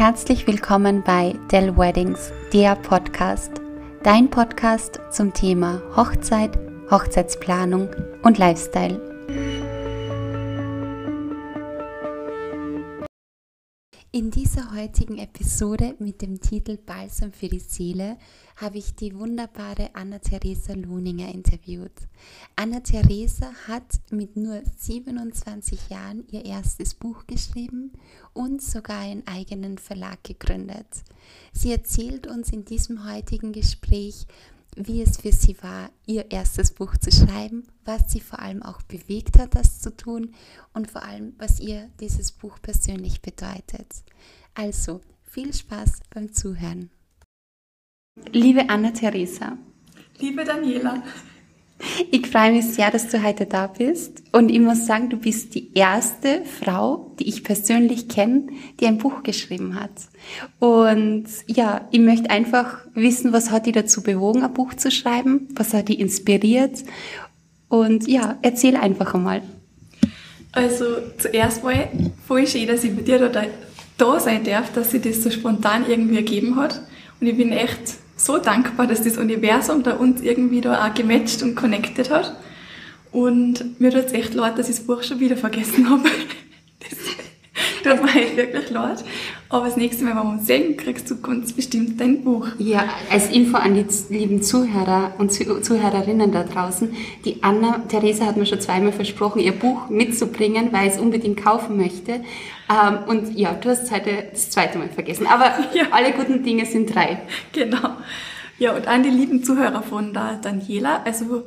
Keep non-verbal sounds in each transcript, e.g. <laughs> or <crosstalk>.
Herzlich willkommen bei Dell Weddings, der Podcast. Dein Podcast zum Thema Hochzeit, Hochzeitsplanung und Lifestyle. In dieser heutigen Episode mit dem Titel Balsam für die Seele habe ich die wunderbare Anna-Theresa Lohninger interviewt. Anna-Theresa hat mit nur 27 Jahren ihr erstes Buch geschrieben und sogar einen eigenen Verlag gegründet. Sie erzählt uns in diesem heutigen Gespräch, wie es für sie war, ihr erstes Buch zu schreiben, was sie vor allem auch bewegt hat, das zu tun und vor allem, was ihr dieses Buch persönlich bedeutet. Also, viel Spaß beim Zuhören. Liebe Anna-Theresa. Liebe Daniela. Ich freue mich sehr, dass du heute da bist. Und ich muss sagen, du bist die erste Frau, die ich persönlich kenne, die ein Buch geschrieben hat. Und ja, ich möchte einfach wissen, was hat die dazu bewogen, ein Buch zu schreiben? Was hat die inspiriert? Und ja, erzähl einfach einmal. Also zuerst mal voll schön, dass ich bei dir da, da sein darf, dass sich das so spontan irgendwie ergeben hat. Und ich bin echt so dankbar, dass das Universum da uns irgendwie da auch gematcht und connected hat. Und mir tut es echt leid, dass ich das Buch schon wieder vergessen habe. <laughs> Das tut mir halt wirklich leid. Aber das nächste Mal, wenn wir uns sehen, kriegst du ganz bestimmt dein Buch. Ja, als Info an die lieben Zuhörer und Zuhörerinnen da draußen. Die Anna, Theresa hat mir schon zweimal versprochen, ihr Buch mitzubringen, weil ich es unbedingt kaufen möchte. Ähm, und ja, du hast es heute das zweite Mal vergessen. Aber <laughs> ja. alle guten Dinge sind drei. Genau. Ja, und an die lieben Zuhörer von da Daniela. Also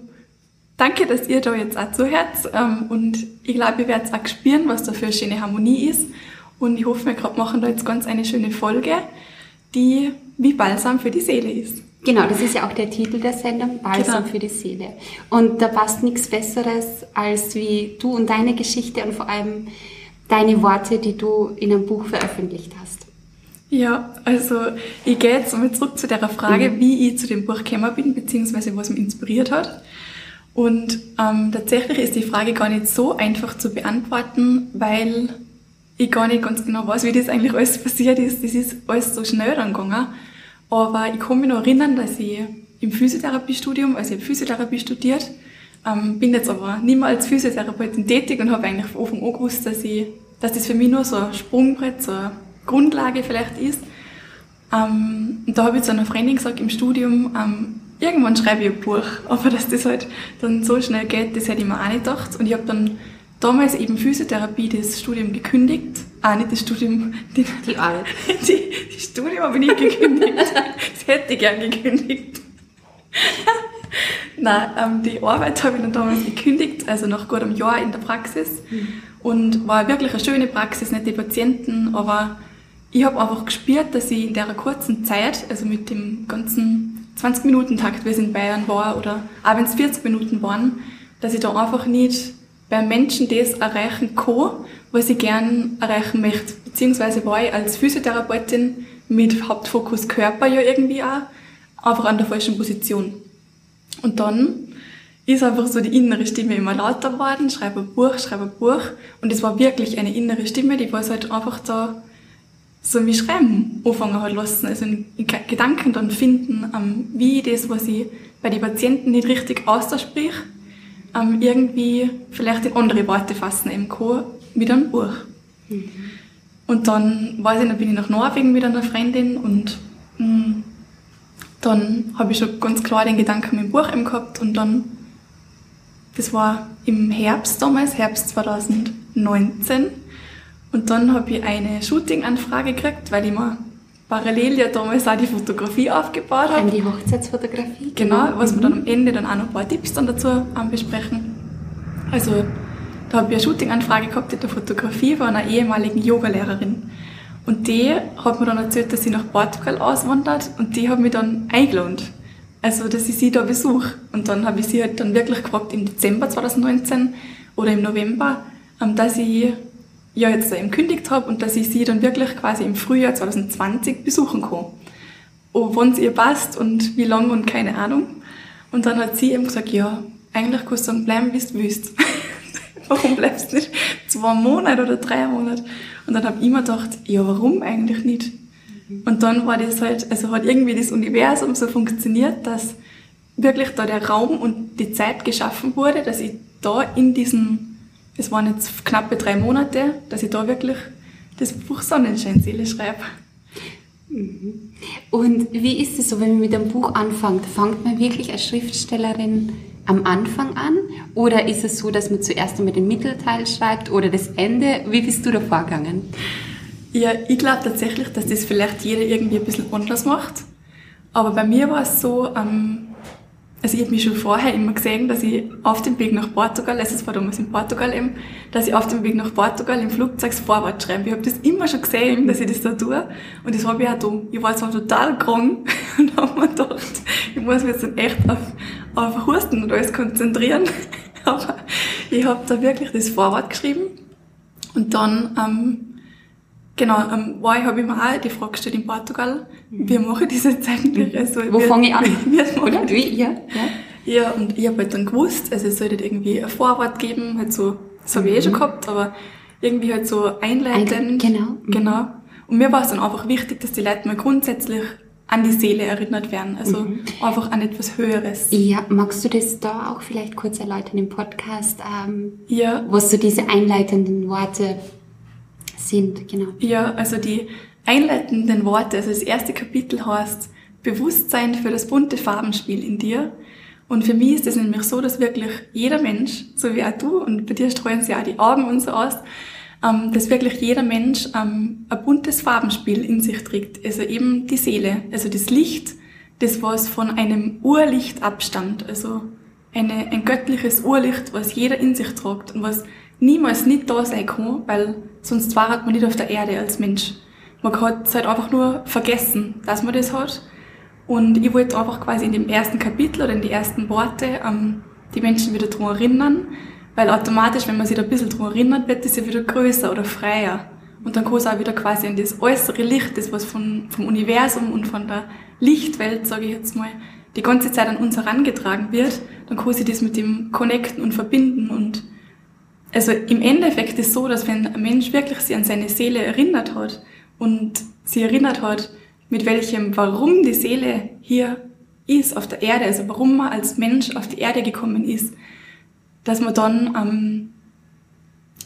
danke, dass ihr da jetzt auch zuhört. Ähm, und ich glaube, ihr werdet auch spüren, was da für eine schöne Harmonie ist. Und ich hoffe, wir gerade machen da jetzt ganz eine schöne Folge, die wie Balsam für die Seele ist. Genau, das ist ja auch der Titel der Sendung, Balsam genau. für die Seele. Und da passt nichts Besseres, als wie du und deine Geschichte und vor allem deine Worte, die du in einem Buch veröffentlicht hast. Ja, also ich gehe jetzt mal zurück zu der Frage, mhm. wie ich zu dem Buch gekommen bin, beziehungsweise was mich inspiriert hat. Und ähm, tatsächlich ist die Frage gar nicht so einfach zu beantworten, weil ich gar nicht ganz genau weiß, wie das eigentlich alles passiert ist. Das ist alles so schnell dann gegangen. Aber ich kann mich noch erinnern, dass ich im Physiotherapiestudium, also ich habe Physiotherapie studiert, ähm, bin jetzt aber nicht mehr als Physiotherapeutin tätig und habe eigentlich von Anfang an gewusst, dass, ich, dass das für mich nur so ein Sprungbrett, so eine Grundlage vielleicht ist. Ähm, und da habe ich zu einer Freundin gesagt im Studium, ähm, irgendwann schreibe ich ein Buch. Aber dass das halt dann so schnell geht, das hätte ich mir auch nicht gedacht. Und ich habe dann damals eben Physiotherapie das Studium gekündigt. Ah, nicht das Studium, die, die Arbeit. <laughs> Die, die Studium habe ich nicht gekündigt. <laughs> das hätte ich gern gekündigt. <laughs> Nein, ähm, die Arbeit habe ich dann damals gekündigt, also nach gut einem Jahr in der Praxis. Mhm. Und war wirklich eine schöne Praxis, nicht die Patienten, aber ich habe einfach gespürt, dass ich in der kurzen Zeit, also mit dem ganzen 20-Minuten-Takt, wie es in Bayern war, oder auch wenn es 40 Minuten waren, dass ich da einfach nicht bei Menschen das erreichen kann, was ich gern erreichen möchte. Beziehungsweise war ich als Physiotherapeutin mit Hauptfokus Körper ja irgendwie auch einfach an der falschen Position. Und dann ist einfach so die innere Stimme immer lauter geworden, schreibe ein Buch, schreibe ein Buch. Und es war wirklich eine innere Stimme, die was halt einfach da so wie Schreiben anfangen hat lassen. Also Gedanken dann finden, wie das, was ich bei den Patienten nicht richtig aussprich, irgendwie vielleicht in andere Worte fassen eben kann, mit einem Buch. Mhm. Und dann weiß ich, dann bin ich nach Norwegen mit einer Freundin und mh, mm, dann habe ich schon ganz klar den Gedanken mit dem Buch eben gehabt und dann, das war im Herbst damals, Herbst 2019 und dann habe ich eine Shooting-Anfrage gekriegt, weil ich mir parallel ja damals auch die Fotografie aufgebaut habe. Die Hochzeitsfotografie? Genau, was mhm. wir dann am Ende dann auch noch ein paar Tipps dann dazu besprechen. Also da habe ich eine Shooting-Anfrage gehabt in der Fotografie von einer ehemaligen Yogalehrerin. Und die hat mir dann erzählt, dass sie nach Portugal auswandert und die hat mich dann eingeladen. Also, dass ich sie da besuche. Und dann habe ich sie halt dann wirklich gefragt im Dezember 2019 oder im November, ähm, dass ich ja jetzt eben kündigt habe und dass ich sie dann wirklich quasi im Frühjahr 2020 besuchen kann. Wann es ihr passt und wie lange und keine Ahnung. Und dann hat sie eben gesagt, ja, eigentlich kannst du sagen, bleiben, wie du willst. <laughs> warum bleibst du nicht zwei Monate oder drei Monate? Und dann habe ich mir gedacht, ja, warum eigentlich nicht? Und dann war das halt, also hat irgendwie das Universum so funktioniert, dass wirklich da der Raum und die Zeit geschaffen wurde, dass ich da in diesen, es waren jetzt knappe drei Monate, dass ich da wirklich das Buch Sonnenscheinseele schreibe. Mhm. Und wie ist es so, wenn man mit einem Buch anfängt? Fangt man wirklich als Schriftstellerin am Anfang an? Oder ist es so, dass man zuerst einmal den Mittelteil schreibt oder das Ende? Wie bist du da vorgegangen? Ja, ich glaube tatsächlich, dass das vielleicht jeder irgendwie ein bisschen anders macht. Aber bei mir war es so, ähm, also ich habe mich schon vorher immer gesehen, dass ich auf dem Weg nach Portugal, also es war damals in Portugal eben, dass ich auf dem Weg nach Portugal im Flugzeug Vorwort schreibe. Ich habe das immer schon gesehen, dass ich das da tue. Und das habe ich auch getan. Ich war zwar total krank <laughs> und habe mir gedacht, ich muss mich jetzt echt auf, auf Husten und alles konzentrieren. <laughs> Aber ich habe da wirklich das Vorwort geschrieben. Und dann ähm, Genau, ähm, war ich, habe ich mir auch die Frage gestellt in Portugal, mhm. wie mache ich das jetzt eigentlich? Also, Wo fange ich an? <laughs> Oder? Wie? Ja, ja. ja, und ich habe halt dann gewusst, also es sollte irgendwie ein Vorwort geben, halt so, das habe ich eh schon mhm. gehabt, aber irgendwie halt so einleitend. Genau. Mhm. Genau. Und mir war es dann einfach wichtig, dass die Leute mal grundsätzlich an die Seele erinnert werden, also mhm. einfach an etwas Höheres. Ja, magst du das da auch vielleicht kurz erläutern im Podcast, ähm, ja. was so diese einleitenden Worte sind, genau. Ja, also die einleitenden Worte, also das erste Kapitel heißt Bewusstsein für das bunte Farbenspiel in dir. Und für mich ist es nämlich so, dass wirklich jeder Mensch, so wie auch du, und bei dir streuen sie auch die Augen und so aus, ähm, dass wirklich jeder Mensch ähm, ein buntes Farbenspiel in sich trägt. Also eben die Seele, also das Licht, das was von einem Urlicht abstammt. Also eine, ein göttliches Urlicht, was jeder in sich trägt und was niemals nicht da sein kann, weil sonst war man nicht auf der Erde als Mensch. Man kann es halt einfach nur vergessen, dass man das hat. Und ich wollte einfach quasi in dem ersten Kapitel oder in die ersten Worte ähm, die Menschen wieder dran erinnern, weil automatisch, wenn man sich da ein bisschen dran erinnert, wird das ja wieder größer oder freier. Und dann kann es auch wieder quasi in das äußere Licht, das was von, vom Universum und von der Lichtwelt, sage ich jetzt mal, die ganze Zeit an uns herangetragen wird, dann kann sie das mit dem connecten und verbinden und also im Endeffekt ist so, dass wenn ein Mensch wirklich sich an seine Seele erinnert hat und sie erinnert hat, mit welchem Warum die Seele hier ist auf der Erde, also warum man als Mensch auf die Erde gekommen ist, dass man dann ähm,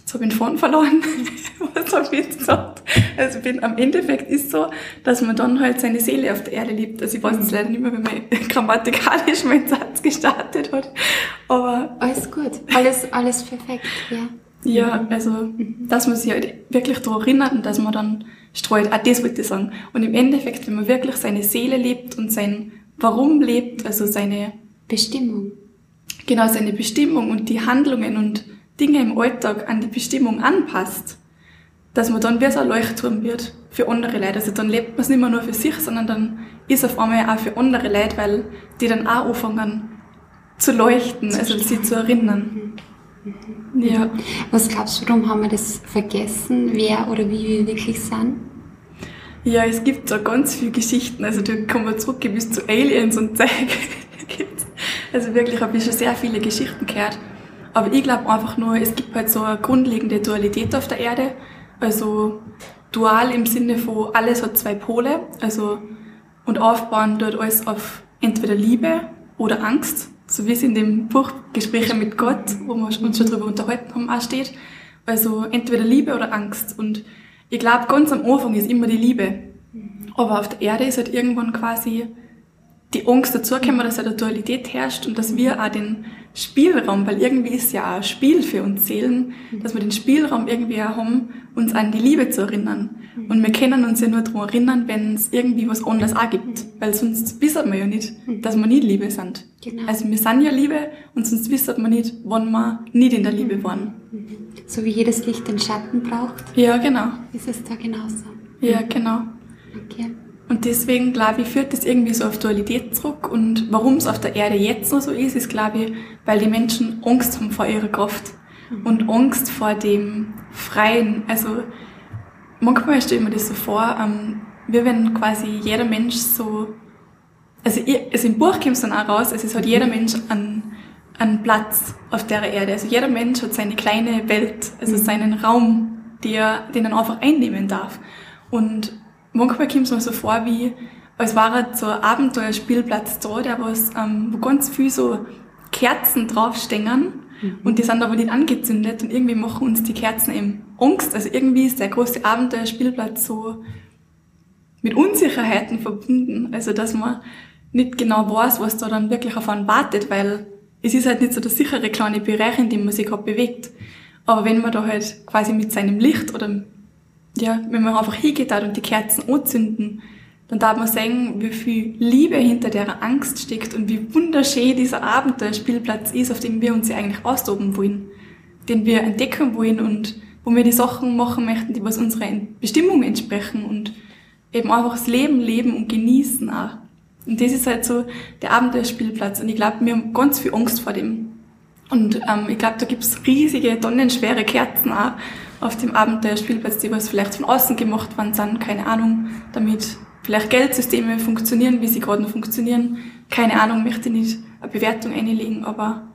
Jetzt habe ich den Faden verloren. <laughs> Was habe ich jetzt gesagt? Also bin, am Endeffekt ist so, dass man dann halt seine Seele auf der Erde liebt. Also ich weiß jetzt leider nicht mehr, wie man <laughs> grammatikalisch meinen Satz gestartet hat. Aber alles gut, alles, alles perfekt, ja. Ja, also, mhm. dass man sich halt wirklich daran erinnert und dass man dann streut. Ah, das wollte ich sagen. Und im Endeffekt, wenn man wirklich seine Seele lebt und sein Warum lebt, also seine Bestimmung. Genau, seine Bestimmung und die Handlungen und Dinge im Alltag an die Bestimmung anpasst, dass man dann wie so ein Leuchtturm wird für andere Leute. Also dann lebt man es nicht mehr nur für sich, sondern dann ist auf einmal auch für andere Leute, weil die dann auch anfangen zu leuchten, also sie zu erinnern. Mhm. Ja. Was glaubst du, warum haben wir das vergessen, wer oder wie wir wirklich sind? Ja, es gibt da ganz viele Geschichten. Also da kommen wir zurück bis zu Aliens und <laughs> Zeug. also wirklich habe ich schon sehr viele Geschichten gehört. Aber ich glaube einfach nur, es gibt halt so eine grundlegende Dualität auf der Erde. Also dual im Sinne von alles hat zwei Pole. Also und aufbauen dort alles auf entweder Liebe oder Angst, so wie es in dem Buch Gespräche mit Gott, wo wir uns schon drüber unterhalten haben, auch steht. Also entweder Liebe oder Angst. Und ich glaube, ganz am Anfang ist immer die Liebe. Aber auf der Erde ist halt irgendwann quasi die Angst dazugekommen, dass eine Dualität herrscht und dass wir auch den Spielraum, weil irgendwie ist ja auch ein Spiel für uns Seelen, dass wir den Spielraum irgendwie auch haben, uns an die Liebe zu erinnern. Und wir können uns ja nur daran erinnern, wenn es irgendwie was anderes auch gibt, weil sonst wissen wir ja nicht, dass wir nicht Liebe sind. Genau. Also wir sind ja Liebe und sonst wissen wir nicht, wann wir nicht in der Liebe waren. So wie jedes Licht den Schatten braucht. Ja, genau. Ist es da genauso. Ja, genau. Okay. Und deswegen, glaube ich, führt das irgendwie so auf Dualität zurück. Und warum es auf der Erde jetzt noch so ist, ist, glaube ich, weil die Menschen Angst haben vor ihrer Kraft. Und Angst vor dem Freien. Also, manchmal stelle ich mir das so vor, ähm, wie wenn quasi jeder Mensch so, also, ich, also im Buch kommt es dann auch raus, also es hat jeder Mensch einen, einen Platz auf der Erde. Also jeder Mensch hat seine kleine Welt, also mhm. seinen Raum, die er, den er einfach einnehmen darf. Und manchmal kommt es mir so vor, wie als war er so ein Abenteuerspielplatz da, der was, ähm, wo ganz viel so Kerzen draufstehen mhm. und die sind aber nicht angezündet und irgendwie machen uns die Kerzen eben Angst. Also irgendwie ist der große Abenteuerspielplatz so mit Unsicherheiten verbunden. Also dass man nicht genau weiß, was da dann wirklich auf einen wartet, weil es ist halt nicht so der sichere kleine Bereich, in dem man sich gerade bewegt. Aber wenn man da halt quasi mit seinem Licht oder ja, wenn man einfach hingeht und die Kerzen anzünden, dann darf man sehen, wie viel Liebe hinter der Angst steckt und wie wunderschön dieser Abenteuerspielplatz ist, auf dem wir uns ja eigentlich austoben wollen, den wir entdecken wollen und wo wir die Sachen machen möchten, die was unserer Bestimmung entsprechen und eben einfach das Leben leben und genießen auch. Und das ist halt so der Abenteuerspielplatz und ich glaube, wir haben ganz viel Angst vor dem. Und ähm, ich glaube, da gibt's riesige, tonnenschwere Kerzen auch auf dem Abenteuerspielplatz, die was vielleicht von außen gemacht worden sind, keine Ahnung, damit vielleicht Geldsysteme funktionieren, wie sie gerade noch funktionieren. Keine Ahnung, möchte nicht eine Bewertung einlegen, aber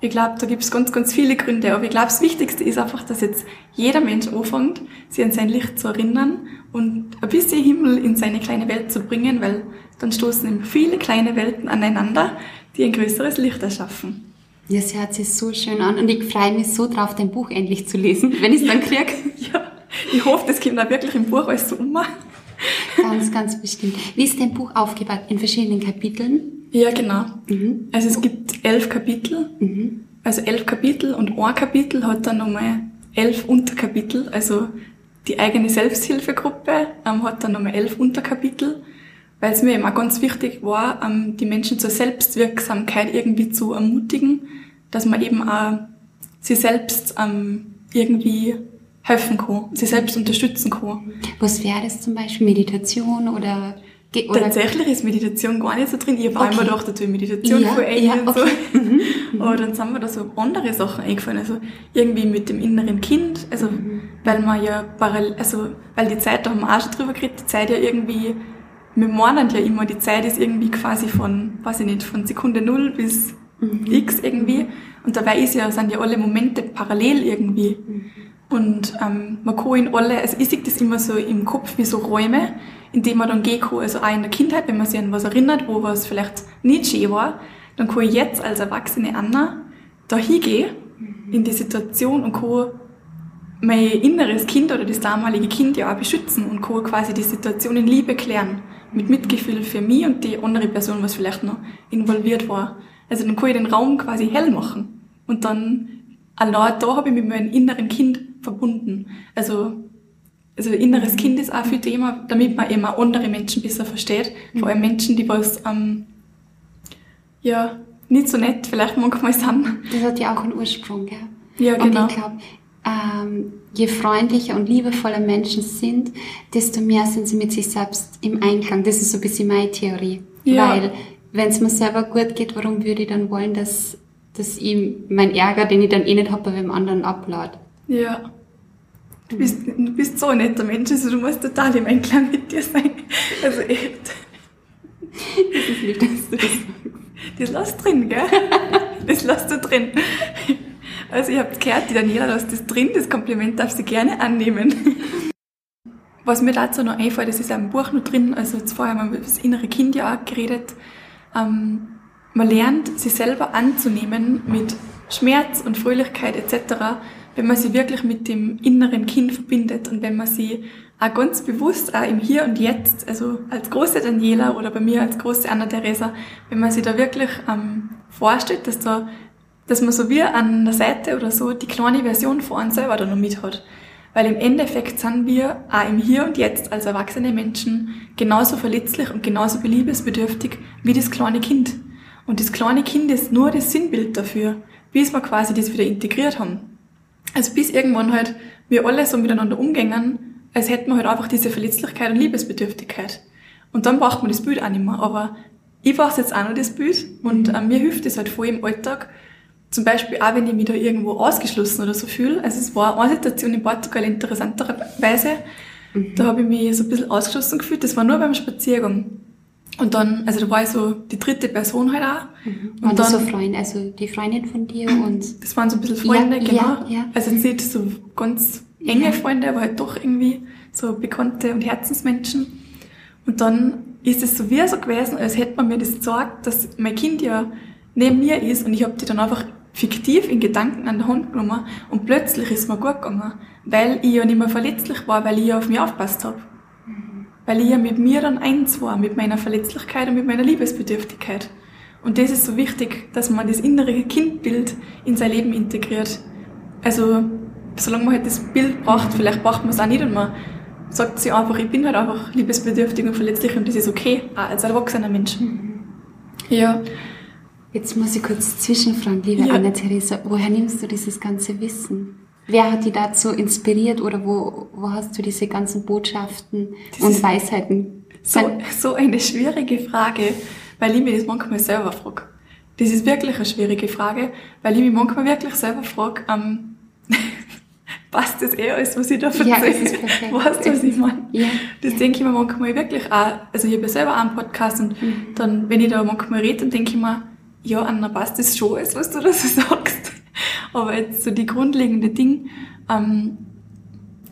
ich glaube, da gibt es ganz, ganz viele Gründe. Aber ich glaube, das Wichtigste ist einfach, dass jetzt jeder Mensch anfängt, sich an sein Licht zu erinnern und ein bisschen Himmel in seine kleine Welt zu bringen, weil dann stoßen eben viele kleine Welten aneinander, die ein größeres Licht erschaffen. Ja, es hört sich so schön an und ich freue mich so drauf, dein Buch endlich zu lesen, <laughs> wenn ich es dann kriege. <laughs> ja, ich hoffe, das kommt auch wirklich im Buch alles so um. Ganz, ganz bestimmt. Wie ist dein Buch aufgebaut? In verschiedenen Kapiteln? Ja, genau. Mhm. Also es gibt elf Kapitel. Mhm. Also elf Kapitel und ein Kapitel hat dann nochmal elf Unterkapitel. Also die eigene Selbsthilfegruppe ähm, hat dann nochmal elf Unterkapitel, weil es mir auch ganz wichtig war, ähm, die Menschen zur Selbstwirksamkeit irgendwie zu ermutigen, dass man eben auch sie selbst ähm, irgendwie helfen kann, sie selbst unterstützen kann. Was wäre das zum Beispiel? Meditation oder oder Tatsächlich ist Meditation gar nicht so drin. Ich habe okay. immer gedacht, dass Meditation ja, voll ja, und okay. so. Mhm, mhm. <laughs> Aber dann sind mir da so andere Sachen eingefallen. Also irgendwie mit dem inneren Kind. Also, mhm. weil man ja parallel, also, weil die Zeit, da haben wir auch schon drüber geredet, die Zeit ja irgendwie, wir meinen ja immer, die Zeit ist irgendwie quasi von, weiß ich nicht, von Sekunde null bis mhm. x irgendwie. Und dabei ist ja, sind ja alle Momente parallel irgendwie. Mhm. Und ähm, man kann in alle, also ich sehe das immer so im Kopf wie so Räume, in die man dann gehen kann. Also auch in der Kindheit, wenn man sich an was erinnert, wo was vielleicht nicht schön war, dann kann ich jetzt als erwachsene Anna da hingehen, in die Situation und kann mein inneres Kind oder das damalige Kind ja auch beschützen und kann quasi die Situation in Liebe klären. Mit Mitgefühl für mich und die andere Person, was vielleicht noch involviert war. Also dann kann ich den Raum quasi hell machen. Und dann, allein da habe ich mit meinem inneren Kind verbunden. Also also inneres Kind ist auch viel Thema, damit man eben auch andere Menschen besser versteht. Vor allem Menschen, die was, ähm, ja, nicht so nett vielleicht manchmal sind. Das hat ja auch einen Ursprung, gell? Ja, genau. Und ich glaube, ähm, je freundlicher und liebevoller Menschen sind, desto mehr sind sie mit sich selbst im Einklang. Das ist so ein bisschen meine Theorie. Ja. Weil, wenn es mir selber gut geht, warum würde ich dann wollen, dass, dass ich mein Ärger, den ich dann eh nicht habe, bei dem anderen ablade? Ja. Du bist, du bist so ein netter Mensch, also du musst total im Einklang mit dir sein. Also echt. Das ist lieb, dass du das sagst. Das lässt drin, gell? <laughs> Das lässt du drin. Also ihr habt gehört, die Daniela lässt das drin, das Kompliment darf sie gerne annehmen. <laughs> Was mir dazu noch einfällt, das ist auch im Buch noch drin, also jetzt vorher haben wir über das innere Kind ja auch geredet, ähm, man lernt, sich selber anzunehmen mit Schmerz und Fröhlichkeit etc., wenn man sie wirklich mit dem inneren Kind verbindet und wenn man sie auch ganz bewusst auch im Hier und Jetzt, also als große Daniela oder bei mir als große Anna-Theresa, wenn man sie da wirklich ähm, vorstellt, dass da, dass man so wie an der Seite oder so die kleine Version von einem selber da noch mit hat. Weil im Endeffekt sind wir auch im Hier und Jetzt als erwachsene Menschen genauso verletzlich und genauso beliebesbedürftig wie das kleine Kind. Und das kleine Kind ist nur das Sinnbild dafür, bis wir quasi das wieder integriert haben. Also bis irgendwann halt wir alle so miteinander umgängen, als hätten wir halt einfach diese Verletzlichkeit und Liebesbedürftigkeit. Und dann braucht man das Bild auch nicht mehr. Aber ich brauche jetzt auch noch das Bild und äh, mir hilft es halt voll im Alltag. Zum Beispiel auch, wenn ich mich da irgendwo ausgeschlossen oder so fühle. Also es war eine Situation in Portugal interessanterweise. Mhm. Da habe ich mich so ein bisschen ausgeschlossen gefühlt. Das war nur beim Spaziergang. Und dann, also da war ich so die dritte Person halt auch. Mhm. Und waren dann, so Freunde, also die Freundin von dir und... Das waren so ein bisschen Freunde, ja, genau. Ja, ja. Also jetzt nicht so ganz enge. Freunde, aber halt doch irgendwie so Bekannte und Herzensmenschen. Und dann ist es so wie so gewesen, als hätte man mir das gesagt, dass mein Kind ja neben mir ist und ich habe die dann einfach fiktiv in Gedanken an der Hand genommen und plötzlich ist mir gut gegangen, weil ich ja nicht mehr verletzlich war, weil ich ja auf mich aufpasst habe. Mhm. Weil ich ja mit mir dann eins war, mit meiner Verletzlichkeit und mit meiner Liebesbedürftigkeit. Und das ist so wichtig, dass man das innere Kindbild in sein Leben integriert. Also, solange man halt das Bild braucht, vielleicht braucht man es auch nicht und man sagt sich einfach, ich bin halt einfach liebesbedürftig und verletzlich und das ist okay, auch als erwachsener Mensch. Mhm. Ja. Jetzt muss ich kurz zwischenfragen, liebe ja. Anna-Theresa, woher nimmst du dieses ganze Wissen? Wer hat dich dazu inspiriert oder wo, wo hast du diese ganzen Botschaften das und Weisheiten? So, so eine schwierige Frage, weil ich mir das manchmal selber frage. Das ist wirklich eine schwierige Frage, weil ich mich manchmal wirklich selber frage, ähm, <laughs> passt das eh alles, was ich da erzähle? Ja, es ist perfekt. Weißt du, was ich meine? Ja, das ja. denke ich mir manchmal wirklich auch. Also ich habe ja selber auch einen Podcast und mhm. dann, wenn ich da manchmal rede, dann denke ich mir, ja, Anna, passt das schon alles, was du da so sagst. Aber jetzt so die grundlegende Ding, ähm,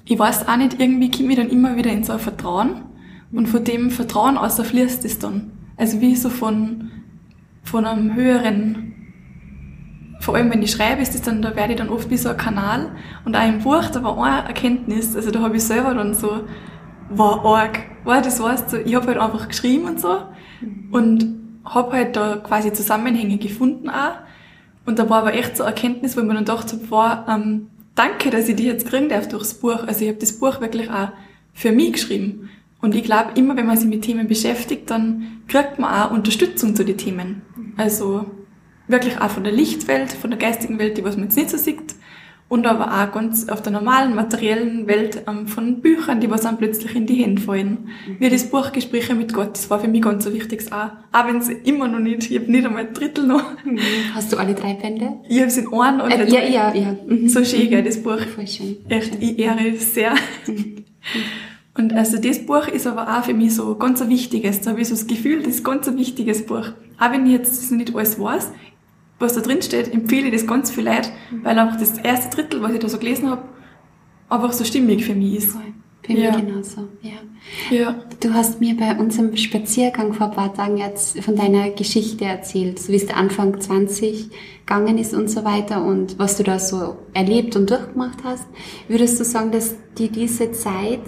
ich weiß auch nicht, irgendwie komme ich dann immer wieder in so ein Vertrauen. Und von dem Vertrauen aus fließt es dann. Also wie so von, von einem höheren, vor allem wenn ich schreibe, ist das dann, da werde ich dann oft wie so ein Kanal. Und auch im Buch, da war eine Erkenntnis, also da habe ich selber dann so, war arg, war das weißt du, ich habe halt einfach geschrieben und so. Und habe halt da quasi Zusammenhänge gefunden auch. Und da war aber echt so eine Erkenntnis, wo ich mir dann dachte, war, ähm, danke, dass ich die jetzt kriegen darf durchs Buch. Also ich habe das Buch wirklich auch für mich geschrieben. Und ich glaube, immer wenn man sich mit Themen beschäftigt, dann kriegt man auch Unterstützung zu den Themen. Also wirklich auch von der Lichtwelt, von der geistigen Welt, die was man jetzt nicht so sieht, und aber auch ganz auf der normalen materiellen Welt ähm, von Büchern, die was dann plötzlich in die Hände fallen. Mhm. Wie das Buch Gespräche mit Gott, das war für mich ganz so wichtig auch. Auch wenn es immer noch nicht, ich habe nicht einmal ein Drittel noch. Mhm. Hast du alle drei Bände? Ich habe es in einem oder äh, Ja, ja, ja. Mhm. So schön, gell, das Buch. Voll schön. Echt, schön. ich ehre es sehr. Mhm. Und also das Buch ist aber auch für mich so ganz ein wichtiges. Da habe ich so das Gefühl, das ist ganz ein wichtiges Buch. Auch wenn ich jetzt nicht alles weiß, was da drin steht, empfehle ich das ganz viel Leid, weil einfach das erste Drittel, was ich da so gelesen habe, einfach so stimmig für mich ist. Voll. Für mich ja. genauso, ja. ja. Du hast mir bei unserem Spaziergang vor ein paar Tagen jetzt von deiner Geschichte erzählt, so wie es der Anfang 20 gegangen ist und so weiter und was du da so erlebt und durchgemacht hast. Würdest du sagen, dass dir diese Zeit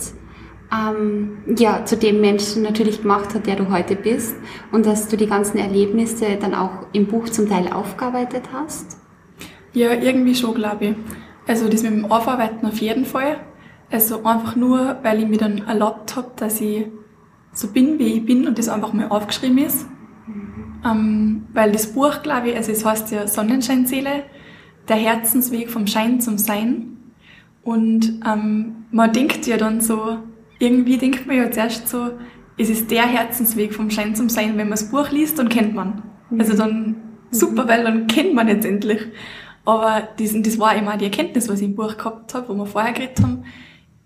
ähm, ja, zu dem Menschen natürlich gemacht hat, der du heute bist und dass du die ganzen Erlebnisse dann auch im Buch zum Teil aufgearbeitet hast? Ja, irgendwie schon, glaube ich. Also das mit dem Aufarbeiten auf jeden Fall. Also einfach nur, weil ich mir dann erlaubt habe, dass ich so bin, wie ich bin und das einfach mal aufgeschrieben ist. Mhm. Ähm, weil das Buch, glaube ich, also es heißt ja Sonnenscheinseele, der Herzensweg vom Schein zum Sein. Und ähm, man denkt ja dann so, irgendwie denkt man ja zuerst so, es ist der Herzensweg vom Schein zum Sein. Wenn man das Buch liest, dann kennt man. Mhm. Also dann super, weil dann kennt man jetzt endlich. Aber das, das war immer die Erkenntnis, was ich im Buch gehabt habe, wo wir vorher geredet haben.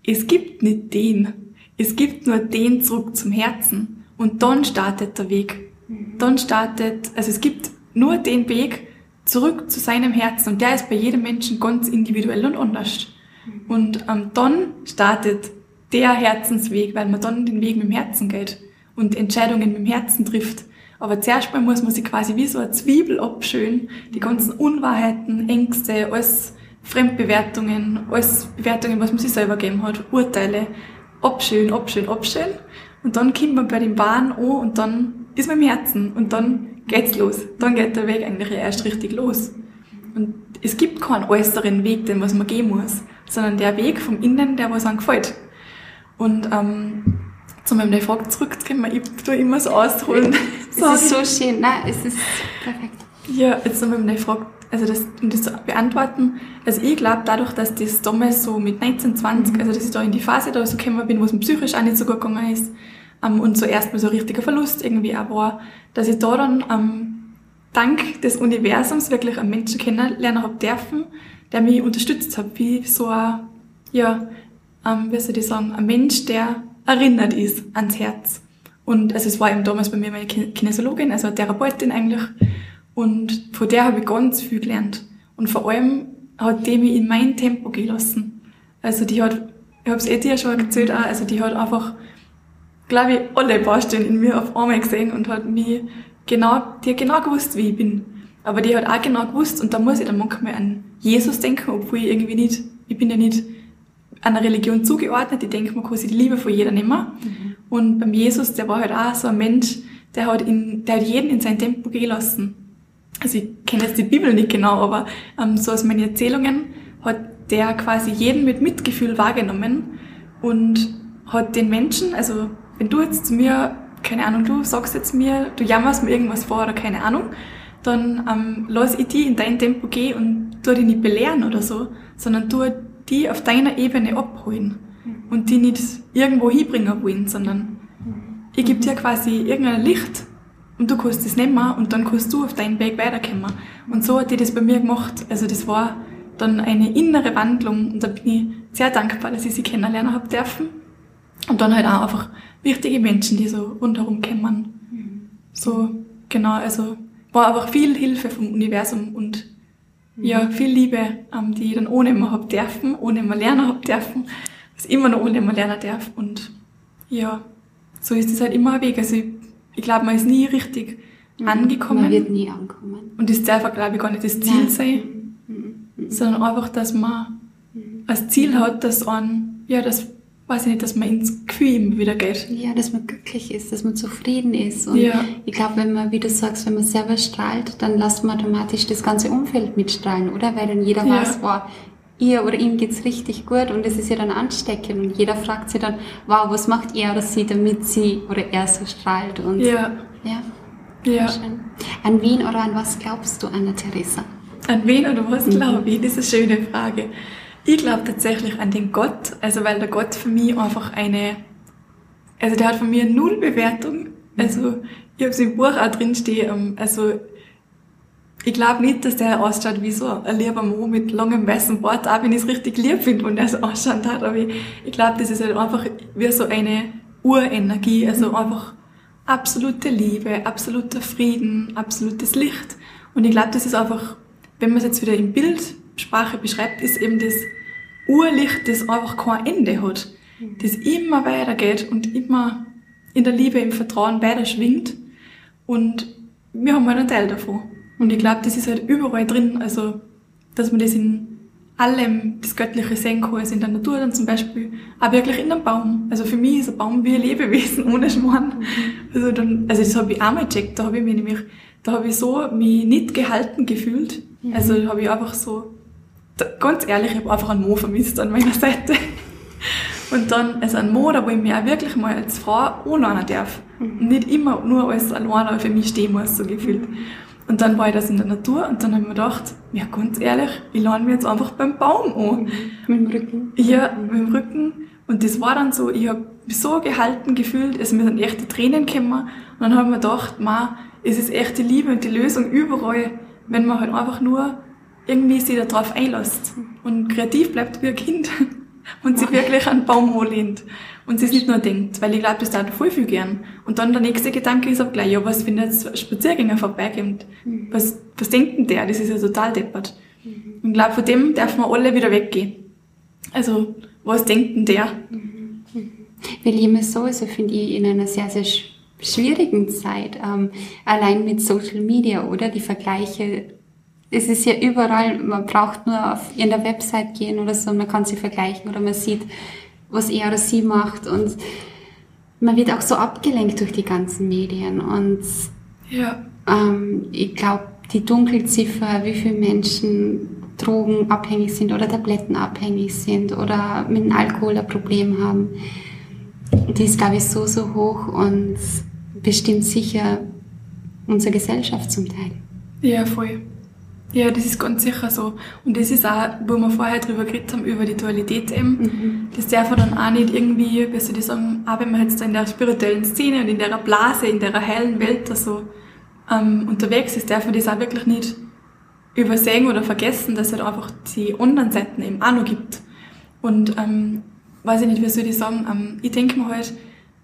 Es gibt nicht den. Es gibt nur den zurück zum Herzen. Und dann startet der Weg. Mhm. Dann startet, also es gibt nur den Weg zurück zu seinem Herzen. Und der ist bei jedem Menschen ganz individuell und anders. Mhm. Und ähm, dann startet der Herzensweg, weil man dann den Weg mit dem Herzen geht und Entscheidungen mit dem Herzen trifft. Aber zuerst mal muss man sich quasi wie so eine Zwiebel abschön, die ganzen Unwahrheiten, Ängste, alles Fremdbewertungen, alles Bewertungen, was man sich selber gegeben hat, Urteile, abschön, abschön, abschön. Und dann kommt man bei den Bahn an und dann ist man im Herzen und dann geht's los. Dann geht der Weg eigentlich erst richtig los. Und es gibt keinen äußeren Weg, den was man gehen muss, sondern der Weg vom Innen, der was einem gefällt. Und ähm, zu meinem Frage zurückzukommen, ich tue immer so ausholen. <laughs> es ist so schön, nein, es ist perfekt. Ja, jetzt zu meinem Frage, also das, um das zu beantworten, also ich glaube dadurch, dass das damals so mit 19, 20, mhm. also dass ich da in die Phase da so gekommen bin, wo es mir psychisch auch nicht so gut gegangen ist, ähm, und so erstmal so ein richtiger Verlust irgendwie auch war, dass ich da dann ähm, dank des Universums wirklich einen Menschen kennenlernen habe dürfen, der mich unterstützt hat, wie so ein, ja, ähm, wie soll ich sagen, ein Mensch, der erinnert ist ans Herz. Und also es war eben damals bei mir meine Kinesiologin, also eine Therapeutin eigentlich. Und von der habe ich ganz viel gelernt. Und vor allem hat die mich in mein Tempo gelassen. Also die hat, ich habe es eh dir schon erzählt auch, also die hat einfach, glaube ich, alle Baustellen in mir auf einmal gesehen und hat mich genau, die hat genau gewusst, wie ich bin. Aber die hat auch genau gewusst und da muss ich dann manchmal an Jesus denken, obwohl ich irgendwie nicht, ich bin ja nicht einer Religion zugeordnet. Ich denke, man kann sich die Liebe von jeder nehmen. Mhm. Und beim Jesus, der war halt auch so ein Mensch, der hat, in, der hat jeden in sein Tempo gehen lassen. Also ich kenne jetzt die Bibel nicht genau, aber ähm, so aus meinen Erzählungen hat der quasi jeden mit Mitgefühl wahrgenommen und hat den Menschen, also wenn du jetzt zu mir, keine Ahnung, du sagst jetzt mir, du jammerst mir irgendwas vor oder keine Ahnung, dann ähm, lass ich die in dein Tempo gehen und tu dich nicht belehren oder so, sondern tu die auf deiner Ebene abholen mhm. und die nicht irgendwo hinbringen wollen, sondern mhm. ich gebe dir quasi irgendein Licht und du kannst das nehmen und dann kannst du auf deinen Weg weiterkommen. Und so hat die das bei mir gemacht. Also das war dann eine innere Wandlung und da bin ich sehr dankbar, dass ich sie kennenlernen habe dürfen. Und dann halt auch einfach wichtige Menschen, die so rundherum kommen. Mhm. So, genau, also war einfach viel Hilfe vom Universum und ja, viel Liebe, ähm, die ich dann ohne immer hab dürfen, ohne immer lernen hab dürfen, was immer noch ohne immer lernen darf. Und ja, so ist es halt immer ein Weg. Also ich, ich glaube, man ist nie richtig mhm. angekommen. Man wird nie ankommen. Und das darf, glaube ich, gar nicht das Ziel Nein. sein, mhm. Mhm. sondern einfach, dass man mhm. als Ziel hat, dass man, ja, das weiß ich nicht, dass man ins Gefühl immer wieder geht. Ja, dass man glücklich ist, dass man zufrieden ist. Und ja. ich glaube, wenn man, wie du sagst, wenn man selber strahlt, dann lässt man automatisch das ganze Umfeld mitstrahlen, oder? Weil dann jeder ja. weiß, wow, ihr oder ihm geht's richtig gut und es ist ja dann ansteckend und jeder fragt sich dann, wow, was macht er oder sie, damit sie oder er so strahlt und ja. Ja. ja. Schön. An wen oder an was glaubst du, Anna Theresa? An wen oder was glaube ich? Das ist eine schöne Frage. Ich glaube tatsächlich an den Gott, also weil der Gott für mich einfach eine, also der hat von mir null Bewertung. Also ich habe es im Buch auch drinstehen, ähm, also ich glaube nicht, dass der ausschaut wie so ein lieber Mo mit langem weißen Bart, auch wenn ich es richtig lieb finde und er so ausschaut hat, aber ich, ich glaube, das ist halt einfach wie so eine Urenergie, also einfach absolute Liebe, absoluter Frieden, absolutes Licht. Und ich glaube, das ist einfach, wenn man es jetzt wieder in Bildsprache beschreibt, ist eben das Urlicht, das einfach kein Ende hat, das immer weitergeht und immer in der Liebe, im Vertrauen weiter schwingt. Und wir haben halt einen Teil davon. Und ich glaube, das ist halt überall drin, also, dass man das in allem, das Göttliche sehen kann, also in der Natur dann zum Beispiel, auch wirklich in einem Baum. Also für mich ist ein Baum wie ein Lebewesen, <laughs> ohne Schmarrn. Also dann, also das habe ich auch mal gecheckt, da habe ich mich nämlich, da habe ich so mich nicht gehalten gefühlt. Also habe ich einfach so ganz ehrlich, ich habe einfach einen Mo vermisst an meiner Seite. Und dann, also ein Mo, da wo ich mich auch wirklich mal als Frau anlernen darf. Und mhm. nicht immer nur als alleine für mich stehen muss, so gefühlt. Und dann war ich das in der Natur und dann habe ich mir gedacht, ja ganz ehrlich, ich lerne mich jetzt einfach beim Baum an. Mhm. Mit dem Rücken? Ja, mit dem Rücken. Und das war dann so, ich habe mich so gehalten gefühlt, es mir sind echte Tränen gekommen. Und dann habe ich mir gedacht, ma, es ist echt die Liebe und die Lösung überall, wenn man halt einfach nur irgendwie sich darauf einlässt und kreativ bleibt wie ein Kind <laughs> und sich wirklich an den Baum anlehnt und sie es nicht nur denkt, weil ich glaube, das dauert voll viel gern. Und dann der nächste Gedanke ist auch gleich, ja, was, wenn jetzt Spaziergänger vorbeikommt? Mhm. Was, was denkt denn der? Das ist ja total deppert. Und ich glaube, von dem darf man alle wieder weggehen. Also, was denkt denn der? Mhm. Weil immer so, also finde ich, in einer sehr, sehr schwierigen Zeit, ähm, allein mit Social Media, oder? Die Vergleiche es ist ja überall, man braucht nur auf in der Website gehen oder so, man kann sie vergleichen oder man sieht, was er oder sie macht und man wird auch so abgelenkt durch die ganzen Medien und ja. ähm, ich glaube, die Dunkelziffer, wie viele Menschen drogenabhängig sind oder tablettenabhängig sind oder mit dem Alkohol ein Problem haben, die ist, glaube ich, so, so hoch und bestimmt sicher unsere Gesellschaft zum Teil. Ja, voll. Ja, das ist ganz sicher so. Und das ist auch, wo wir vorher drüber geredet haben, über die Dualität eben. Mhm. Das darf man dann auch nicht irgendwie, wie soll ich sagen, auch wenn man jetzt in der spirituellen Szene und in der Blase, in der heilen Welt da so ähm, unterwegs ist, darf man das auch wirklich nicht übersehen oder vergessen, dass es halt einfach die anderen Seiten eben auch noch gibt. Und ähm, weiß ich nicht, wie soll ich sagen, ähm, ich denke mir halt,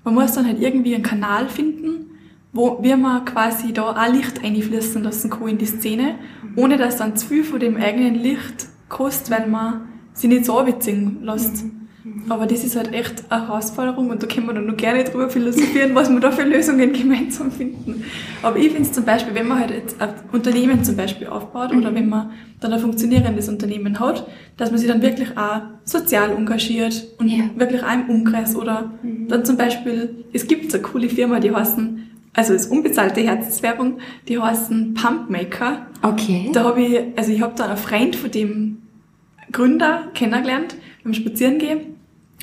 man muss dann halt irgendwie einen Kanal finden, wo wir man quasi da auch Licht einfließen lassen kann in die Szene, ohne dass dann zu viel von dem eigenen Licht kostet, weil man sich nicht so abziehen lässt. Mhm. Aber das ist halt echt eine Herausforderung und da können wir dann noch gerne drüber philosophieren, was wir da für Lösungen <laughs> gemeinsam finden. Aber ich finde es zum Beispiel, wenn man halt jetzt ein Unternehmen zum Beispiel aufbaut oder wenn man dann ein funktionierendes Unternehmen hat, dass man sich dann wirklich auch sozial engagiert und ja. wirklich auch im Umkreis oder mhm. dann zum Beispiel, es gibt so eine coole Firma, die heißen also das unbezahlte Herzenswerbung, die heißen Pumpmaker. Okay. Da habe ich, also ich habe da einen Freund von dem Gründer kennengelernt beim Spazierengehen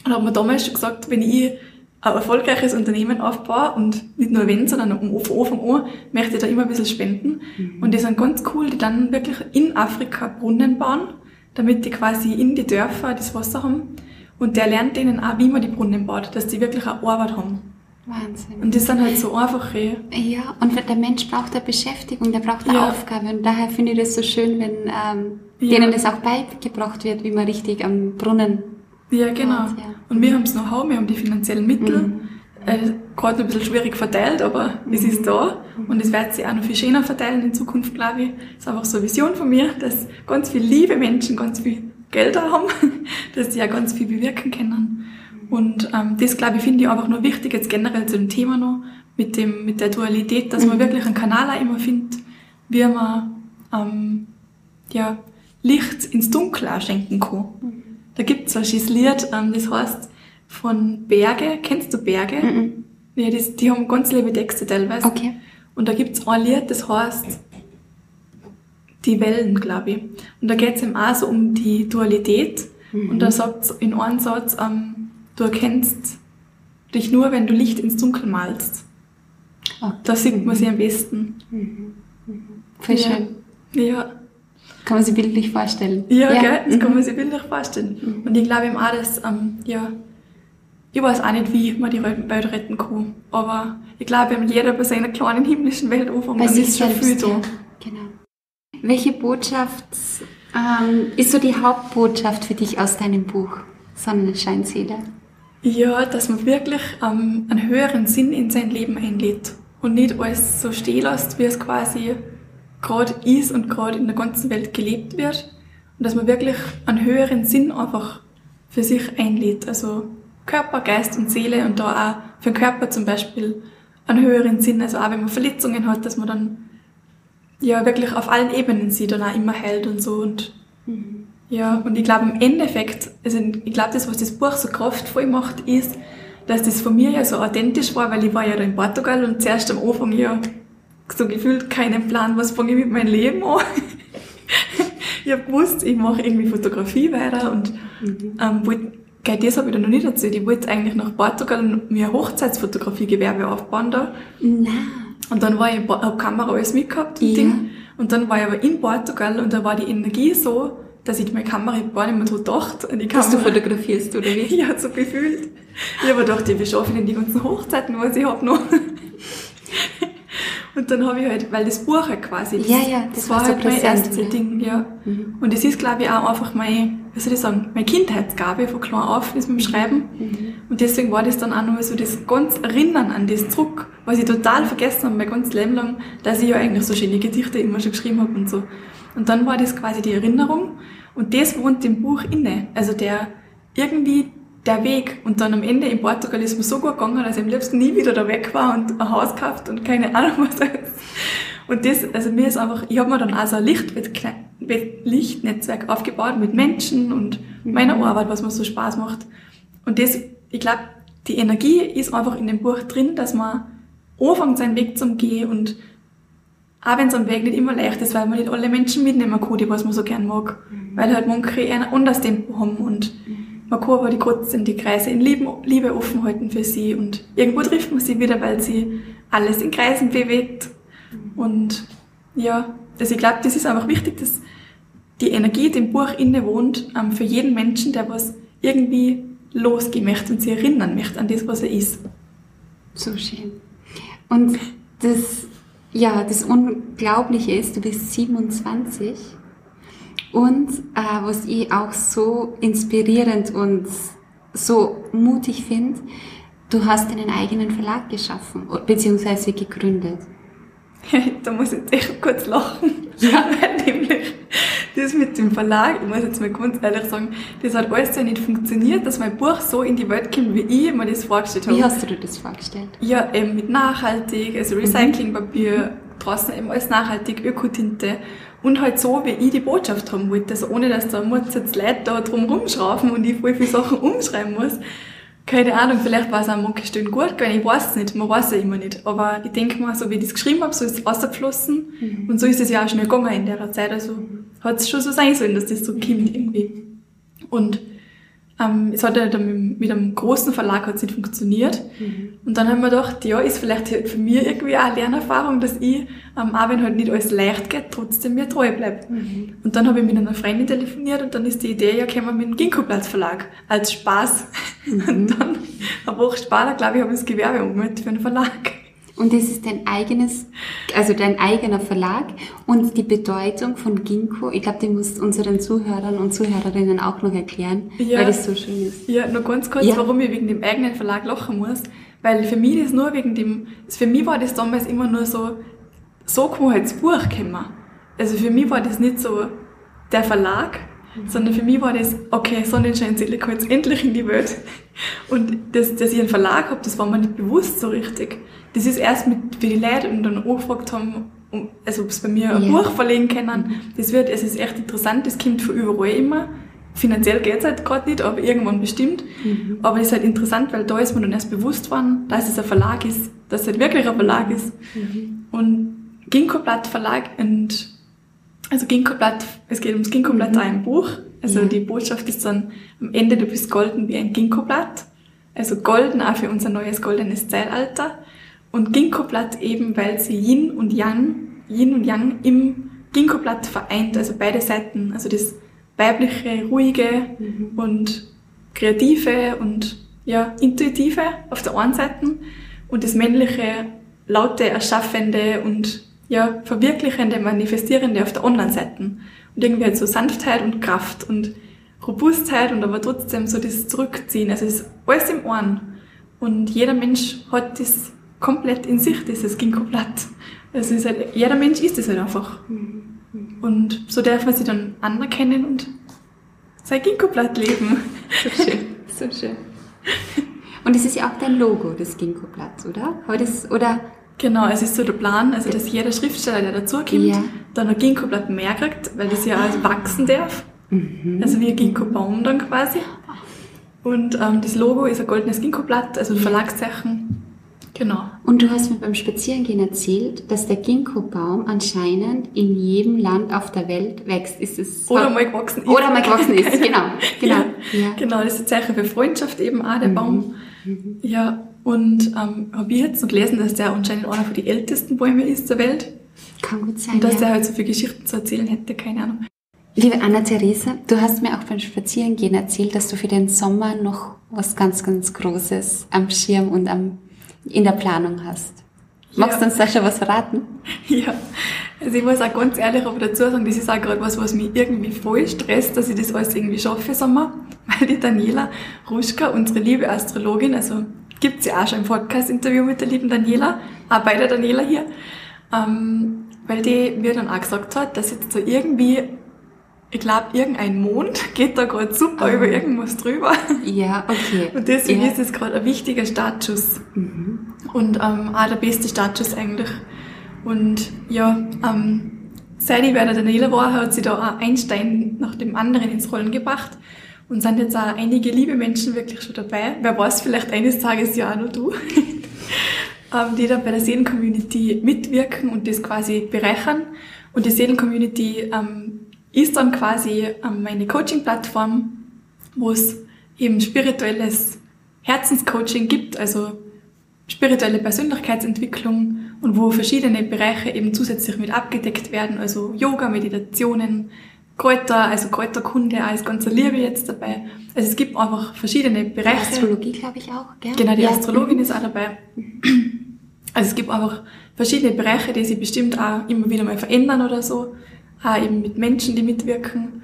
und habe mir damals schon gesagt, wenn ich ein erfolgreiches Unternehmen aufbaue und nicht nur wenn, sondern um von Anfang an, möchte ich da immer ein bisschen spenden. Mhm. Und die sind ganz cool, die dann wirklich in Afrika Brunnen bauen, damit die quasi in die Dörfer das Wasser haben. Und der lernt denen auch, wie man die Brunnen baut, dass die wirklich auch Arbeit haben. Wahnsinn. Und das sind halt so einfache. Ja, und der Mensch braucht eine Beschäftigung, der braucht eine ja. Aufgabe. Und daher finde ich das so schön, wenn ähm, ja. denen das auch beigebracht wird, wie man richtig am Brunnen. Ja, genau. Hat, ja. Und wir haben das Know-how, wir haben die finanziellen Mittel. Mhm. Äh, Gerade ein bisschen schwierig verteilt, aber mhm. es ist da. Und es wird sich auch noch viel schöner verteilen in Zukunft, glaube ich. Das ist einfach so eine Vision von mir, dass ganz viele liebe Menschen ganz viel Gelder haben, <laughs> dass die ja ganz viel bewirken können. Und ähm, das, glaube ich, finde ich einfach nur wichtig, jetzt generell zu dem Thema noch, mit, dem, mit der Dualität, dass mhm. man wirklich einen Kanal auch immer findet, wie man ähm, ja, Licht ins Dunkel auch schenken kann. Mhm. Da gibt es ein Lied, ähm, das heißt von Berge. Kennst du Berge? Mhm. Ja, das, die haben ganz liebe Texte teilweise. Okay. Und da gibt es ein Lied, das heißt Die Wellen, glaube ich. Und da geht es eben auch so um die Dualität. Mhm. Und da sagt in einem Satz, ähm, Du erkennst dich nur, wenn du Licht ins Dunkel malst. Okay. Da sieht man sie am besten. Mhm. Mhm. Voll ja. schön. Ja. Kann man sich bildlich vorstellen. Ja, ja. Gell? das mhm. kann man sich bildlich vorstellen. Mhm. Und ich glaube eben auch, dass, ähm, ja, ich weiß auch nicht, wie man die Welt retten kann. Aber ich glaube, jeder bei seiner kleinen himmlischen Welt anfängt, dann ist schon viel da. Genau. Welche Botschaft ähm, ist so die Hauptbotschaft für dich aus deinem Buch Sonnenscheinseele? Ja, dass man wirklich ähm, einen höheren Sinn in sein Leben einlädt und nicht alles so stehen lässt, wie es quasi gerade ist und gerade in der ganzen Welt gelebt wird. Und dass man wirklich einen höheren Sinn einfach für sich einlädt. Also Körper, Geist und Seele und da auch für den Körper zum Beispiel einen höheren Sinn. Also auch wenn man Verletzungen hat, dass man dann ja wirklich auf allen Ebenen sieht und auch immer heilt und so und mhm. Ja, und ich glaube im Endeffekt, also ich glaube, das, was das Buch so kraftvoll macht, ist, dass das von mir ja so authentisch war, weil ich war ja da in Portugal und zuerst am Anfang ja so gefühlt keinen Plan, was fange ich mit meinem Leben an. <laughs> ich habe gewusst, ich mache irgendwie Fotografie weiter und mhm. ähm, wollte, gell, das habe ich da noch nicht erzählt, ich wollte eigentlich nach Portugal und mir Hochzeitsfotografiegewerbe aufbauen da. Nein. Und dann war ich, habe Kamera alles mitgehabt und ja. Ding. Und dann war ich aber in Portugal und da war die Energie so, dass ich meine Kamera gar nicht mehr so gedacht. Und die Kamera, Dass du fotografierst, oder wie? <laughs> Ja, so gefühlt. Ich habe gedacht, ja, wie schaffe ich denn die ganzen Hochzeiten, was ich habe noch? Und dann habe ich halt, weil das Buch halt quasi, das, ja, ja, das, das war, war so halt mein erstes ne? Ding, ja. Mhm. Und es ist, glaube ich, auch einfach mein, wie soll ich sagen, meine Kindheitsgabe von klein auf, das mit dem Schreiben. Mhm. Und deswegen war das dann auch noch so das ganz Erinnern an das zurück, was ich total vergessen habe, mein ganzes Leben lang, dass ich ja eigentlich so schöne Gedichte immer schon geschrieben habe und so. Und dann war das quasi die Erinnerung. Und das wohnt im Buch inne. Also der, irgendwie der Weg. Und dann am Ende in Portugal ist mir so gut gegangen, dass ich am liebsten nie wieder da weg war und ein Haus gekauft und keine Ahnung was. Und das, also mir ist einfach, ich habe mir dann auch so ein Licht, Lichtnetzwerk aufgebaut mit Menschen und meiner Arbeit, was mir so Spaß macht. Und das, ich glaube, die Energie ist einfach in dem Buch drin, dass man anfängt, seinen Weg zu gehen und auch wenn es am Weg nicht immer leicht ist, weil man nicht alle Menschen mitnehmen kann, die was man so gern mag. Mhm. Weil halt manche ein anderes Tempo haben und mhm. man kann aber die kurzen, die Kreise in Liebe, Liebe offen halten für sie und irgendwo trifft man sie wieder, weil sie alles in Kreisen bewegt. Mhm. Und ja, also ich glaube, das ist einfach wichtig, dass die Energie dem Buch inne wohnt, ähm, für jeden Menschen, der was irgendwie losgehen möchte und sich erinnern möchte an das, was er ist. So schön. Und das ja, das Unglaubliche ist, du bist 27 und äh, was ich auch so inspirierend und so mutig finde, du hast einen eigenen Verlag geschaffen, beziehungsweise gegründet. <laughs> da muss ich echt kurz lachen. Ja. <laughs> Weil das mit dem Verlag, ich muss jetzt mal ganz ehrlich sagen, das hat alles so nicht funktioniert, dass mein Buch so in die Welt kommt, wie ich mir das vorgestellt habe. Wie hast du dir das vorgestellt? Ja, eben mit nachhaltig, also Recyclingpapier, mhm. draußen eben alles nachhaltig, Ökotinte und halt so, wie ich die Botschaft haben wollte. Also ohne, dass da muss jetzt Leute da drum rumschrauben und ich voll viele Sachen umschreiben muss keine Ahnung, vielleicht war es manchen Stellen gut gewesen, ich weiß es nicht, man weiß es ja immer nicht. Aber ich denke mal, so wie ich das geschrieben habe, so ist es rausgeflossen mhm. und so ist es ja auch schnell gegangen in der Zeit. Also hat es schon so sein sollen, dass das so kommt irgendwie. Und ähm, es hat dann mit, mit einem großen Verlag hat's nicht funktioniert. Mhm. Und dann haben wir gedacht, ja, ist vielleicht für mich irgendwie auch eine Lernerfahrung, dass ich, ähm, auch wenn halt nicht alles leicht geht, trotzdem mir treu bleibe. Mhm. Und dann habe ich mit einer Freundin telefoniert und dann ist die Idee, ja, können wir mit dem Ginkgo-Platz Verlag als Spaß. Mhm. <laughs> Und dann, eine Woche später, glaube ich, habe ich das Gewerbe umgemeldet für einen Verlag. Und das ist dein eigenes, also dein eigener Verlag und die Bedeutung von Ginkgo. Ich glaube, die musst unseren Zuhörern und Zuhörerinnen auch noch erklären, ja. weil das so schön ist. Ja, nur ganz kurz, ja. warum ich wegen dem eigenen Verlag lachen muss. Weil für mich ist nur wegen dem, für mich war das damals immer nur so, so kann man halt das Buch kommen. Also für mich war das nicht so der Verlag. Sondern für mich war das, okay, Sonnenscheinseele kommt jetzt endlich in die Welt. Und das, dass ich einen Verlag habe, das war mir nicht bewusst so richtig das ist erst mit, wie die Leute und dann angefragt haben, um, also ob sie bei mir ein ja. Buch verlegen können. Das wird, es ist echt interessant, das kommt von überall immer. Finanziell geht es halt gerade nicht, aber irgendwann bestimmt. Mhm. Aber es ist halt interessant, weil da ist man dann erst bewusst worden, dass es ein Verlag ist, dass es halt wirklich ein Verlag ist. Mhm. Und Ginkgo Blatt Verlag und also Ginkgo Blatt, es geht ums Ginkgo Blatt mhm. im Buch. Also ja. die Botschaft ist dann am Ende, du bist golden wie ein Ginkgo Blatt. Also golden auch für unser neues goldenes Zeitalter. Und Ginkgo-Blatt eben, weil sie Yin und Yang, Yin und Yang im Ginkgo-Blatt vereint, also beide Seiten, also das weibliche, ruhige mhm. und kreative und ja, intuitive auf der einen Seite und das männliche, laute, erschaffende und ja, verwirklichende, manifestierende auf der anderen Seite. Und irgendwie halt so Sanftheit und Kraft und Robustheit und aber trotzdem so das Zurückziehen. Also es ist alles im Ohren. Und jeder Mensch hat das komplett in sich, dieses Ginkgo-Blatt. Es ist halt, jeder Mensch ist es halt einfach. Und so darf man sich dann anerkennen und sein Ginkgo-Blatt leben. So schön, so schön. Und es ist ja auch dein Logo, das Ginkgo-Blatt, oder? oder? Genau, es ist so der Plan, also dass jeder Schriftsteller, der dazukommt, ja. dann ein Ginkgo-Blatt mehr kriegt, weil das ja auch wachsen darf. Mhm. Also wie ein Ginkgo-Baum dann quasi. Und ähm, das Logo ist ein goldenes Ginkgo-Blatt, also ein Verlagszeichen. Genau. Und du hast mir beim Spazierengehen erzählt, dass der Ginkgo-Baum anscheinend in jedem Land auf der Welt wächst. Ist es oder mal gewachsen ist. Oder mal gewachsen ist, <laughs> genau. Genau. Ja, ja. genau, das ist ein Zeichen für Freundschaft eben auch, der mhm. Baum. Mhm. Ja, und ähm, habe ich jetzt noch gelesen, dass der anscheinend einer von den ältesten Bäume ist der Welt. Kann gut sein. Und dass ja. der halt so viele Geschichten zu erzählen hätte, keine Ahnung. Liebe Anna-Theresa, du hast mir auch beim Spazierengehen erzählt, dass du für den Sommer noch was ganz, ganz Großes am Schirm und am in der Planung hast. Magst du uns da schon was verraten? <laughs> Ja, also ich muss auch ganz ehrlich aber dazu sagen, das ist auch gerade was, was mich irgendwie voll stresst, dass ich das alles irgendwie schaffe, Sommer, <laughs> weil die Daniela Ruschka, unsere liebe Astrologin, also gibt's ja auch schon ein Podcast-Interview mit der lieben Daniela, auch bei der Daniela hier, ähm, weil die mir dann auch gesagt hat, dass jetzt so irgendwie ich glaube, irgendein Mond <laughs> geht da gerade super ah. über irgendwas drüber. Ja, okay. Und deswegen ja. ist es gerade ein wichtiger Startschuss. Mhm. Und ähm, auch der beste Startschuss eigentlich. Und ja, ähm, seit ich bei der Daniela war, hat sie da auch ein Stein nach dem anderen ins Rollen gebracht. Und sind jetzt auch einige liebe Menschen wirklich schon dabei. Wer weiß, vielleicht eines Tages ja auch noch du. <laughs> ähm, die da bei der Seelen-Community mitwirken und das quasi bereichern. Und die Seelen-Community ähm, ist dann quasi ähm, meine Coaching-Plattform, wo es eben spirituelles Herzenscoaching gibt, also spirituelle Persönlichkeitsentwicklung und wo verschiedene Bereiche eben zusätzlich mit abgedeckt werden, also Yoga, Meditationen, Kräuter, also Kräuterkunde, alles ganze Liebe jetzt dabei. Also es gibt einfach verschiedene Bereiche. Astrologie, glaube ich, auch, gell? Genau, die ja. Astrologin ist auch dabei. Also es gibt einfach verschiedene Bereiche, die sich bestimmt auch immer wieder mal verändern oder so auch eben mit Menschen, die mitwirken.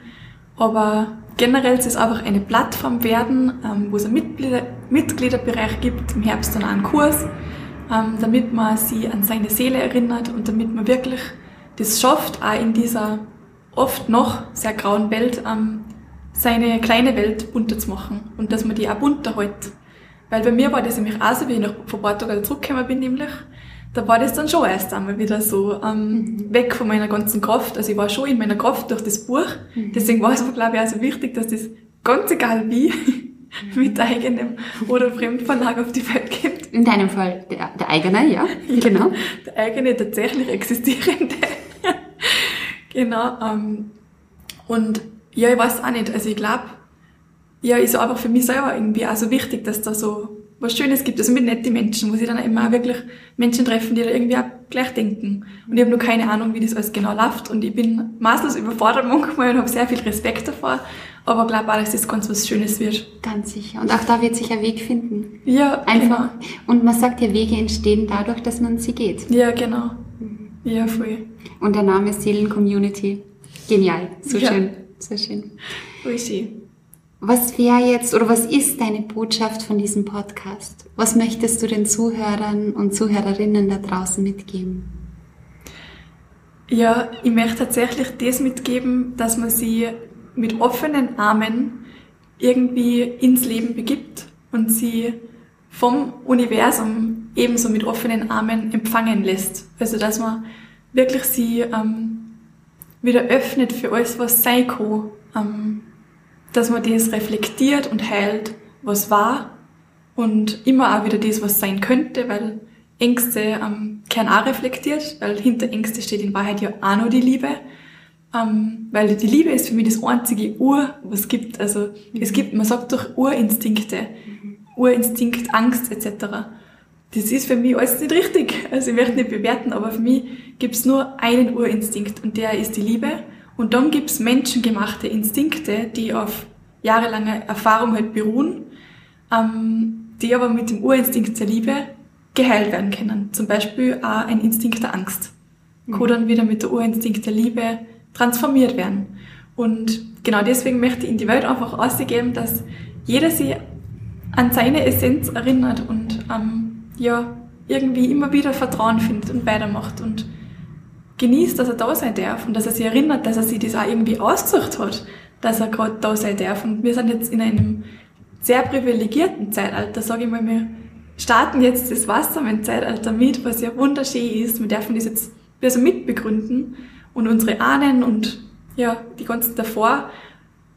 Aber generell ist es einfach eine Plattform werden, ähm, wo es einen Mitglieder Mitgliederbereich gibt, im Herbst dann auch einen Kurs, ähm, damit man sie an seine Seele erinnert und damit man wirklich das schafft, auch in dieser oft noch sehr grauen Welt ähm, seine kleine Welt bunter zu machen und dass man die auch bunter hält. Weil bei mir war das nämlich auch so, wie ich nach, von Portugal zurückgekommen bin, nämlich, da war das dann schon erst einmal wieder so ähm, mhm. weg von meiner ganzen Kraft. Also ich war schon in meiner Kraft durch das Buch. Mhm. Deswegen war es mir, glaube ich, auch so wichtig, dass das ganz egal wie <laughs> mhm. mit eigenem oder Fremdverlag auf die Welt geht. In deinem Fall der, der eigene, ja, genau. Der eigene, tatsächlich existierende. Genau. Ähm, und ja, ich weiß auch nicht. Also ich glaube, ja, ist einfach für mich selber irgendwie auch so wichtig, dass da so was Schönes gibt. Also mit netten Menschen, wo sie dann immer auch wirklich Menschen treffen, die da irgendwie auch gleich denken. Und ich habe nur keine Ahnung, wie das alles genau läuft. Und ich bin maßlos überfordert <laughs> manchmal und habe sehr viel Respekt davor. Aber glaube auch, dass das ganz was Schönes wird. Ganz sicher. Und auch da wird sich ein Weg finden. Ja, einfach. Genau. Und man sagt ja, Wege entstehen dadurch, dass man sie geht. Ja, genau. Ja, voll. Und der Name Seelen Community. Genial. So ja. schön. Sehr schön. Voll schön. Was wäre jetzt oder was ist deine Botschaft von diesem Podcast? Was möchtest du den Zuhörern und Zuhörerinnen da draußen mitgeben? Ja, ich möchte tatsächlich das mitgeben, dass man sie mit offenen Armen irgendwie ins Leben begibt und sie vom Universum ebenso mit offenen Armen empfangen lässt. Also dass man wirklich sie ähm, wieder öffnet für alles, was sein kann. Ähm, dass man das reflektiert und heilt, was war und immer auch wieder das, was sein könnte, weil Ängste ähm, Kern auch reflektiert, weil hinter Ängste steht in Wahrheit ja auch noch die Liebe. Ähm, weil die Liebe ist für mich das einzige Ur, was es gibt. Also mhm. es gibt, man sagt doch Urinstinkte, mhm. Urinstinkt, Angst etc. Das ist für mich alles nicht richtig. Also ich möchte nicht bewerten, aber für mich gibt es nur einen Urinstinkt und der ist die Liebe. Und dann gibt's menschengemachte Instinkte, die auf jahrelange Erfahrung halt beruhen, ähm, die aber mit dem Urinstinkt der Liebe geheilt werden können. Zum Beispiel auch ein Instinkt der Angst. Mhm. Kann dann wieder mit der Urinstinkt der Liebe transformiert werden. Und genau deswegen möchte ich in die Welt einfach ausgeben, dass jeder sich an seine Essenz erinnert und ähm, ja irgendwie immer wieder Vertrauen findet und weitermacht und genießt, dass er da sein darf und dass er sich erinnert, dass er sich das auch irgendwie ausgesucht hat, dass er gerade da sein darf. Und wir sind jetzt in einem sehr privilegierten Zeitalter, sage ich mal, wir starten jetzt das Wassermann-Zeitalter mit, was ja wunderschön ist. Wir dürfen das jetzt wir so mitbegründen und unsere Ahnen und ja, die ganzen davor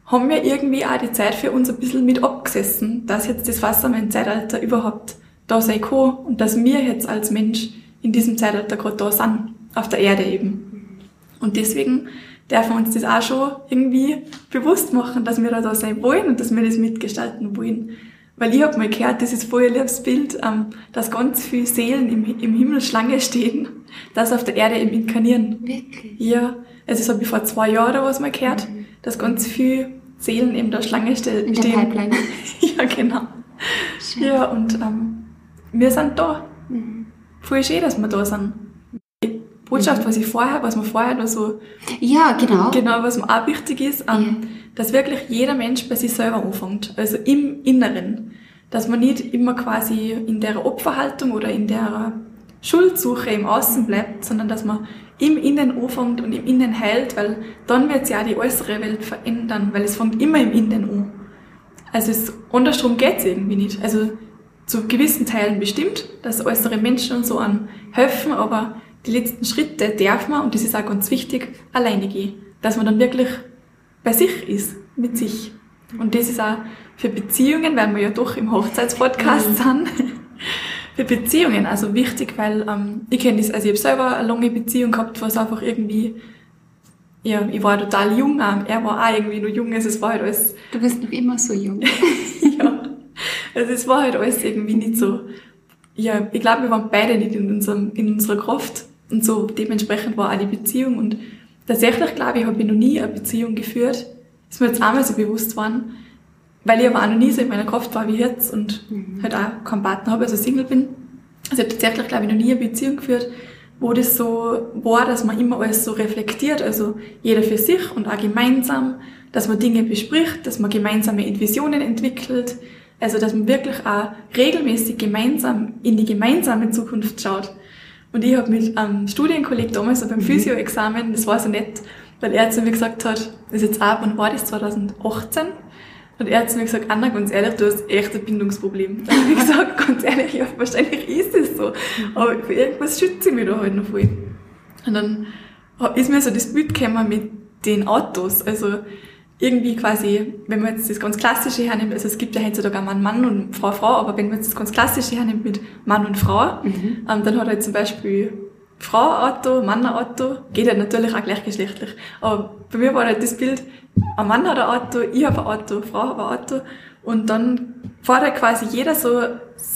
haben wir irgendwie auch die Zeit für uns ein bisschen mit abgesessen, dass jetzt das Wassermann-Zeitalter überhaupt da sein kann und dass wir jetzt als Mensch in diesem Zeitalter gerade da sind auf der Erde eben. Und deswegen dürfen wir uns das auch schon irgendwie bewusst machen, dass wir da, sein wollen und dass wir das mitgestalten wollen. Weil ich habe mal gehört, das ist voll ein liebes Bild, ähm, dass ganz viele Seelen im, im Himmel Schlange stehen, dass auf der Erde eben inkarnieren. Wirklich? Ja, also das habe ich vor zwei Jahren oder was mal gehört, mhm. dass ganz viele Seelen eben da Schlange stehen. Der Pipeline. <laughs> ja, genau. Schön. Ja, und ähm, wir sind da. Mhm. Voll schön, dass wir da sind. Botschaft, mhm. was ich vorher, was man vorher nur so. Ja, genau. Genau, was mir auch wichtig ist, ähm, ja. dass wirklich jeder Mensch bei sich selber anfängt. Also im Inneren. Dass man nicht immer quasi in der Opferhaltung oder in der Schuldsuche im Außen bleibt, sondern dass man im Innen anfängt und im Innen heilt, weil dann wird sich auch die äußere Welt verändern, weil es fängt immer im Innen an. Also es, andersrum geht's irgendwie nicht. Also zu gewissen Teilen bestimmt, dass äußere Menschen und so an helfen, aber die letzten Schritte darf man, und das ist auch ganz wichtig, alleine gehen. Dass man dann wirklich bei sich ist, mit sich. Und das ist auch für Beziehungen, weil wir ja doch im Hochzeitspodcast mhm. sind, <laughs> für Beziehungen also wichtig, weil ähm, ich kenne das, also ich habe selber eine lange Beziehung gehabt, was einfach irgendwie, ja, ich war total jung, ähm, er war auch irgendwie nur jung, also es war halt alles... Du bist noch immer so jung. <laughs> ja, also es war halt alles irgendwie nicht so, ja, ich glaube, wir waren beide nicht in, unserem, in unserer Kraft und so dementsprechend war auch die Beziehung. Und tatsächlich, glaube ich, habe ich noch nie eine Beziehung geführt. Ist mir jetzt einmal so bewusst geworden, weil ich aber auch noch nie so in meiner Kraft war wie jetzt und mhm. halt auch keinen Partner habe, also Single bin. Also ich habe tatsächlich, glaube ich, noch nie eine Beziehung geführt, wo das so war, dass man immer alles so reflektiert, also jeder für sich und auch gemeinsam, dass man Dinge bespricht, dass man gemeinsame Visionen entwickelt, also dass man wirklich auch regelmäßig gemeinsam in die gemeinsame Zukunft schaut. Und ich habe mit einem Studienkolleg damals so beim mhm. Physioexamen, das war so nett, weil er zu mir gesagt hat, das ist jetzt auch, wann war das, 2018? Und er hat zu mir gesagt, Anna, ganz ehrlich, du hast echt ein Bindungsproblem. Da habe ich gesagt, <laughs> ganz ehrlich, ja, wahrscheinlich ist es so. Aber für irgendwas schütze ich mich da halt noch voll. Und dann ist mir so das Bild gekommen mit den Autos. Also irgendwie quasi, wenn man jetzt das ganz Klassische hernimmt, also es gibt ja heutzutage Mann, Mann und Frau, Frau, aber wenn man jetzt das ganz Klassische hernimmt mit Mann und Frau, mhm. ähm, dann hat er zum Beispiel Frau-Auto, Mann-Auto, geht ja natürlich auch gleichgeschlechtlich. Aber bei mir war halt das Bild, ein Mann hat ein Auto, ich habe ein Auto, Frau hat ein Auto und dann fährt halt quasi jeder so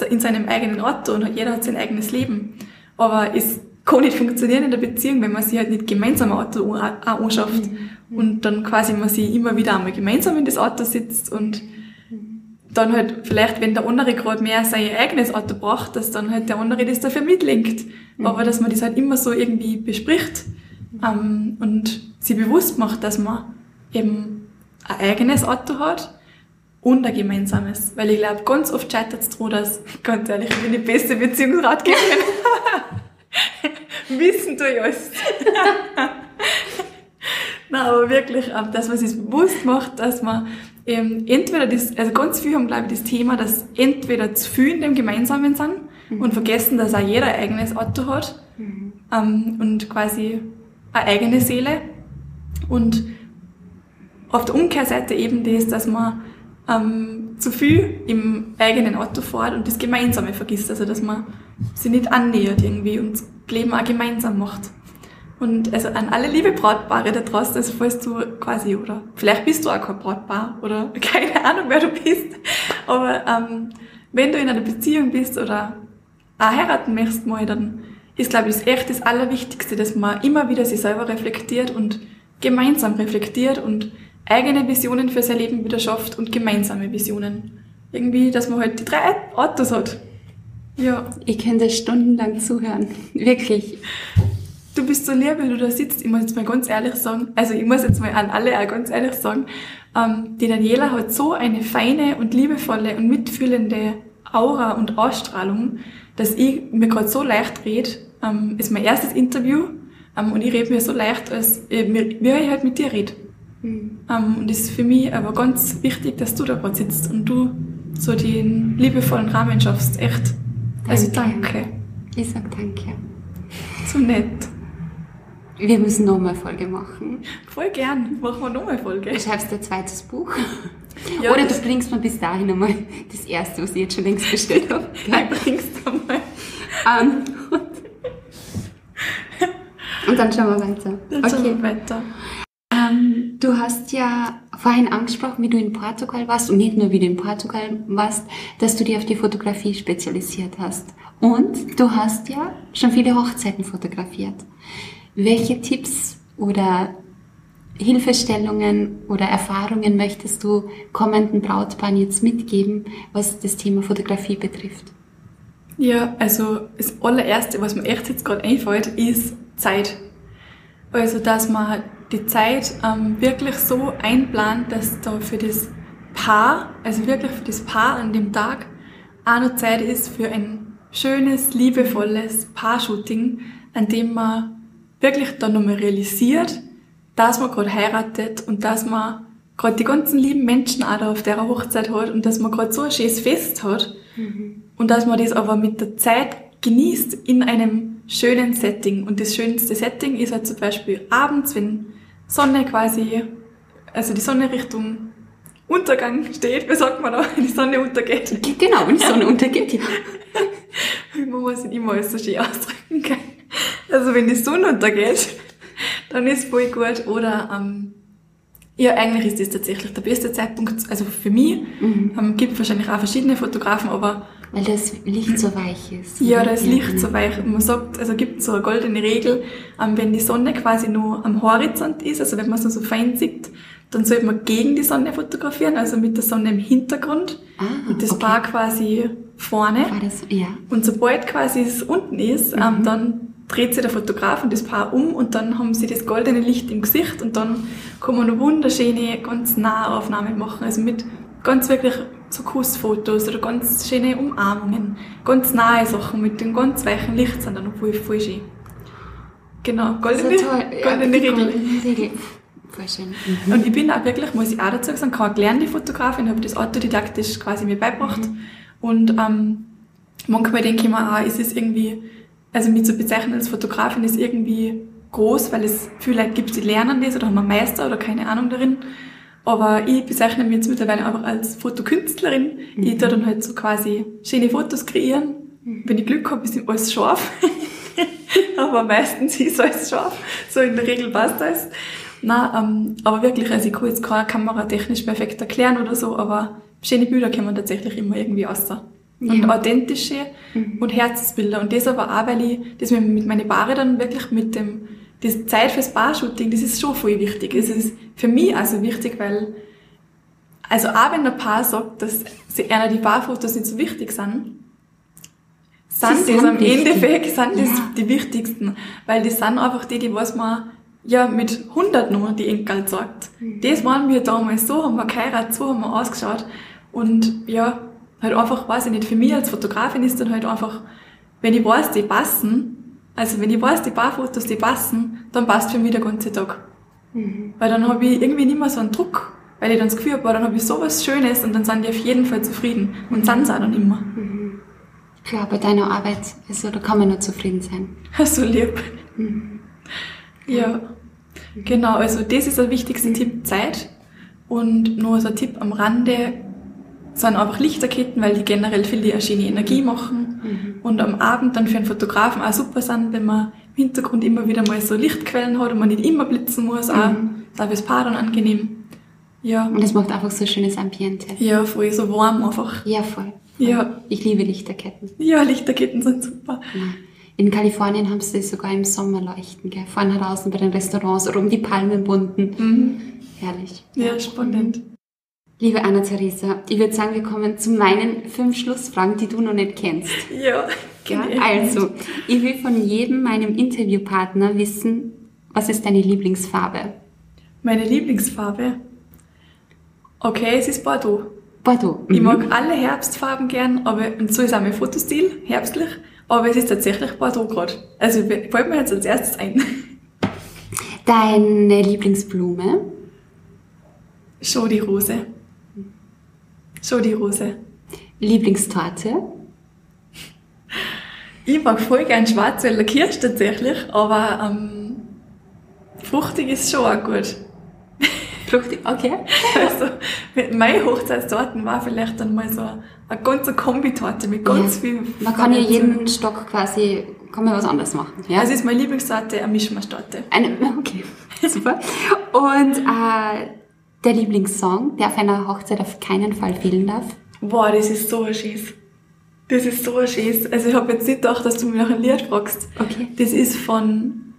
in seinem eigenen Auto und jeder hat sein eigenes Leben. Aber es kann nicht funktionieren in der Beziehung, wenn man sich halt nicht gemeinsam ein Auto anschafft mhm. und dann quasi man sich immer wieder einmal gemeinsam in das Auto sitzt und dann halt vielleicht, wenn der andere gerade mehr sein eigenes Auto braucht, dass dann halt der andere das dafür mitlenkt. Mhm. Aber dass man das halt immer so irgendwie bespricht ähm, und sich bewusst macht, dass man eben ein eigenes Auto hat und ein gemeinsames. Weil ich glaube, ganz oft scheitert es daran, dass, <laughs> ganz ehrlich, ich bin die beste Beziehungsratgeberin. <laughs> Wissen tue ich alles. <laughs> Nein, aber wirklich, ähm, dass man sich bewusst macht, dass man ähm, entweder das, also ganz viele haben, glaube ich, das Thema, dass entweder zu viel in dem Gemeinsamen sind mhm. und vergessen, dass auch jeder ein eigenes Auto hat mhm. ähm, und quasi eine eigene Seele. Und auf der Umkehrseite eben das, dass man ähm, zu viel im eigenen Auto fährt und das Gemeinsame vergisst, also dass man sich nicht annähert irgendwie und Leben auch gemeinsam macht. Und also an alle liebe Brautpaare da draußen, also falls du quasi, oder vielleicht bist du auch kein Brautpaar oder <laughs> keine Ahnung, wer du bist, aber ähm, wenn du in einer Beziehung bist oder auch heiraten möchtest mal, dann ist, glaube ich, das echt das Allerwichtigste, dass man immer wieder sich selber reflektiert und gemeinsam reflektiert und eigene Visionen für sein Leben wieder schafft und gemeinsame Visionen. Irgendwie, dass man halt die drei Autos hat. Ja. Ich könnte stundenlang zuhören. Wirklich. Du bist so lieb, weil du da sitzt. Ich muss jetzt mal ganz ehrlich sagen, also ich muss jetzt mal an alle auch ganz ehrlich sagen, ähm, die Daniela hat so eine feine und liebevolle und mitfühlende Aura und Ausstrahlung, dass ich mir gerade so leicht rede. Ähm, ist mein erstes Interview ähm, und ich rede mir so leicht, als äh, wie ich halt mit dir rede. Mhm. Ähm, und es ist für mich aber ganz wichtig, dass du da gerade sitzt und du so den liebevollen Rahmen schaffst. Echt. Also danke. Ich sag danke. So nett. Wir müssen nochmal Folge machen. Voll gern. Machen wir nochmal Folge. Du schreibst ein zweites Buch. Ja, Oder du bringst mir bis dahin einmal das erste, was ich jetzt schon längst bestellt habe. <laughs> Nein, bringst du einmal. Um, und, und, dann schauen wir weiter. Dann okay. schauen wir weiter. Du hast ja vorhin angesprochen, wie du in Portugal warst und nicht nur wie du in Portugal warst, dass du dich auf die Fotografie spezialisiert hast. Und du hast ja schon viele Hochzeiten fotografiert. Welche Tipps oder Hilfestellungen oder Erfahrungen möchtest du kommenden Brautpaaren jetzt mitgeben, was das Thema Fotografie betrifft? Ja, also das allererste, was mir echt jetzt gerade einfällt, ist Zeit. Also, dass man die Zeit ähm, wirklich so einplant, dass da für das Paar, also wirklich für das Paar an dem Tag, auch noch Zeit ist für ein schönes, liebevolles Paar-Shooting, an dem man wirklich dann nochmal realisiert, dass man gerade heiratet und dass man gerade die ganzen lieben Menschen auch da auf der Hochzeit hat und dass man gerade so ein schönes Fest hat mhm. und dass man das aber mit der Zeit genießt in einem schönen Setting. Und das schönste Setting ist halt zum Beispiel abends, wenn Sonne quasi, also die Sonne Richtung Untergang steht, wie sagt man da, wenn die Sonne untergeht? Genau, wenn die Sonne untergeht, ja. <laughs> man muss nicht immer alles so schön ausdrücken kann. Also wenn die Sonne untergeht, dann ist voll gut. Oder ähm, ja, eigentlich ist das tatsächlich der beste Zeitpunkt, also für mich. Mhm. Ähm, gibt wahrscheinlich auch verschiedene Fotografen, aber weil das Licht so weich ist. Ja, das Licht so weich. Man sagt, also gibt so eine goldene Regel, ähm, wenn die Sonne quasi nur am Horizont ist, also wenn man es so fein sieht, dann sollte man gegen die Sonne fotografieren, also mit der Sonne im Hintergrund ah, und das okay. Paar quasi vorne. Das, ja. Und sobald quasi es unten ist, ähm, mhm. dann dreht sich der Fotograf und das Paar um und dann haben sie das goldene Licht im Gesicht und dann kann man eine wunderschöne, ganz nahe Aufnahme machen. Also mit ganz wirklich so Kussfotos oder ganz schöne Umarmungen. Ganz nahe Sachen mit dem ganz weichen Licht sind dann voll, voll schön. Genau, goldene, so toll. goldene ja, Regel. Regel. Voll schön. Mhm. Und ich bin auch wirklich, muss ich auch dazu sagen, keine gelernte Fotografin, habe das autodidaktisch quasi mir beigebracht. Mhm. Und ähm, manchmal denke ich mir auch, ist es irgendwie, also mich zu bezeichnen als Fotografin ist irgendwie groß, weil es viele Leute gibt, die lernen das oder haben einen Meister oder keine Ahnung darin. Aber ich bezeichne mich jetzt mittlerweile einfach als Fotokünstlerin. Mhm. Ich tue dann halt so quasi schöne Fotos kreieren. Wenn ich Glück habe, ist alles scharf. <laughs> aber meistens ist alles scharf. So in der Regel passt alles. Nein, ähm, aber wirklich, also ich kann jetzt keine Kamera technisch perfekt erklären oder so, aber schöne Bilder kommen tatsächlich immer irgendwie. Und Ja. authentische und Herzensbilder. Und das aber auch, weil ich das mit, mit meinen Paare dann wirklich mit dem, die Zeit fürs Paar-Shooting, das ist schon voll wichtig. Es ist für mich also wichtig, weil, also auch wenn ein Paar sagt, dass sie einer die Paarfotos nicht so wichtig sind, sind Sie das sind am wichtig. Endeffekt sind das Ja. die wichtigsten. Weil das sind einfach die, die was man ja mit 100 noch die Enkel sagt. Mhm. Das waren wir damals, so haben wir geheiratet, so haben wir ausgeschaut. Und ja, halt einfach, weiß ich nicht, für mich als Fotografin ist dann halt einfach, wenn ich weiß, die passen, also wenn ich weiß, die paar Fotos, die passen, dann passt für mich der ganze Tag. Mhm. Weil dann habe ich irgendwie nicht mehr so einen Druck, weil ich dann das Gefühl habe, dann habe ich sowas Schönes und dann sind die auf jeden Fall zufrieden. Und sind sie auch dann immer. Klar, bei deiner Arbeit, also da kann man nur zufrieden sein. <laughs> So lieb. Ja, genau. Also das ist der wichtigste Tipp, Zeit. Und nur so ein Tipp am Rande sind einfach Lichterketten, weil die generell viel die eine schöne Energie machen. Und am Abend dann für einen Fotografen auch super sind, wenn man im Hintergrund immer wieder mal so Lichtquellen hat und man nicht immer blitzen muss. Auch, ist auch fürs Paar dann angenehm. Ja, Und es macht einfach so ein schönes Ambiente. ja, voll so warm einfach. Ja, voll. Ja, Ich liebe Lichterketten. ja, Lichterketten sind super. In Kalifornien haben sie sogar im Sommer leuchten, gell? Vorne draußen bei den Restaurants oder um die Palmen bunten. Mhm. Herrlich. Ja, spannend. Liebe Anna-Theresa, ich würde sagen, wir kommen zu meinen fünf Schlussfragen, die du noch nicht kennst. Ja, Ja, genau. also, ich will von jedem meinem Interviewpartner wissen, was ist deine Lieblingsfarbe? Meine Lieblingsfarbe. Okay, es ist Bordeaux. Bordeaux. Ich Mhm. mag alle Herbstfarben gern, aber und so ist auch mein Fotostil, herbstlich. Aber es ist tatsächlich Bordeaux gerade. Also fällt mir jetzt als erstes ein. Deine Lieblingsblume? Schon die Rose. Schon die Rose. Lieblingstorte? Ich mag voll gern Schwarzwälder Kirsch tatsächlich, aber ähm, fruchtig ist schon auch gut. Fruchtig, okay. <laughs> Also mit meinen Hochzeitstorten war vielleicht dann mal so eine ganze Kombitorte mit ganz Ja. viel. Man kann ja jeden Stock quasi, kann man was anderes machen. Ja? Also ist meine Lieblingstorte eine Mischmaschtorte. Eine, <laughs> okay, super. Und äh, der Lieblingssong, der auf einer Hochzeit auf keinen Fall fehlen darf? Boah, das ist so ein Scheiß. Das ist so ein Scheiß. Also ich habe jetzt nicht gedacht, dass du mich nach einem Lied fragst. Okay. Das ist von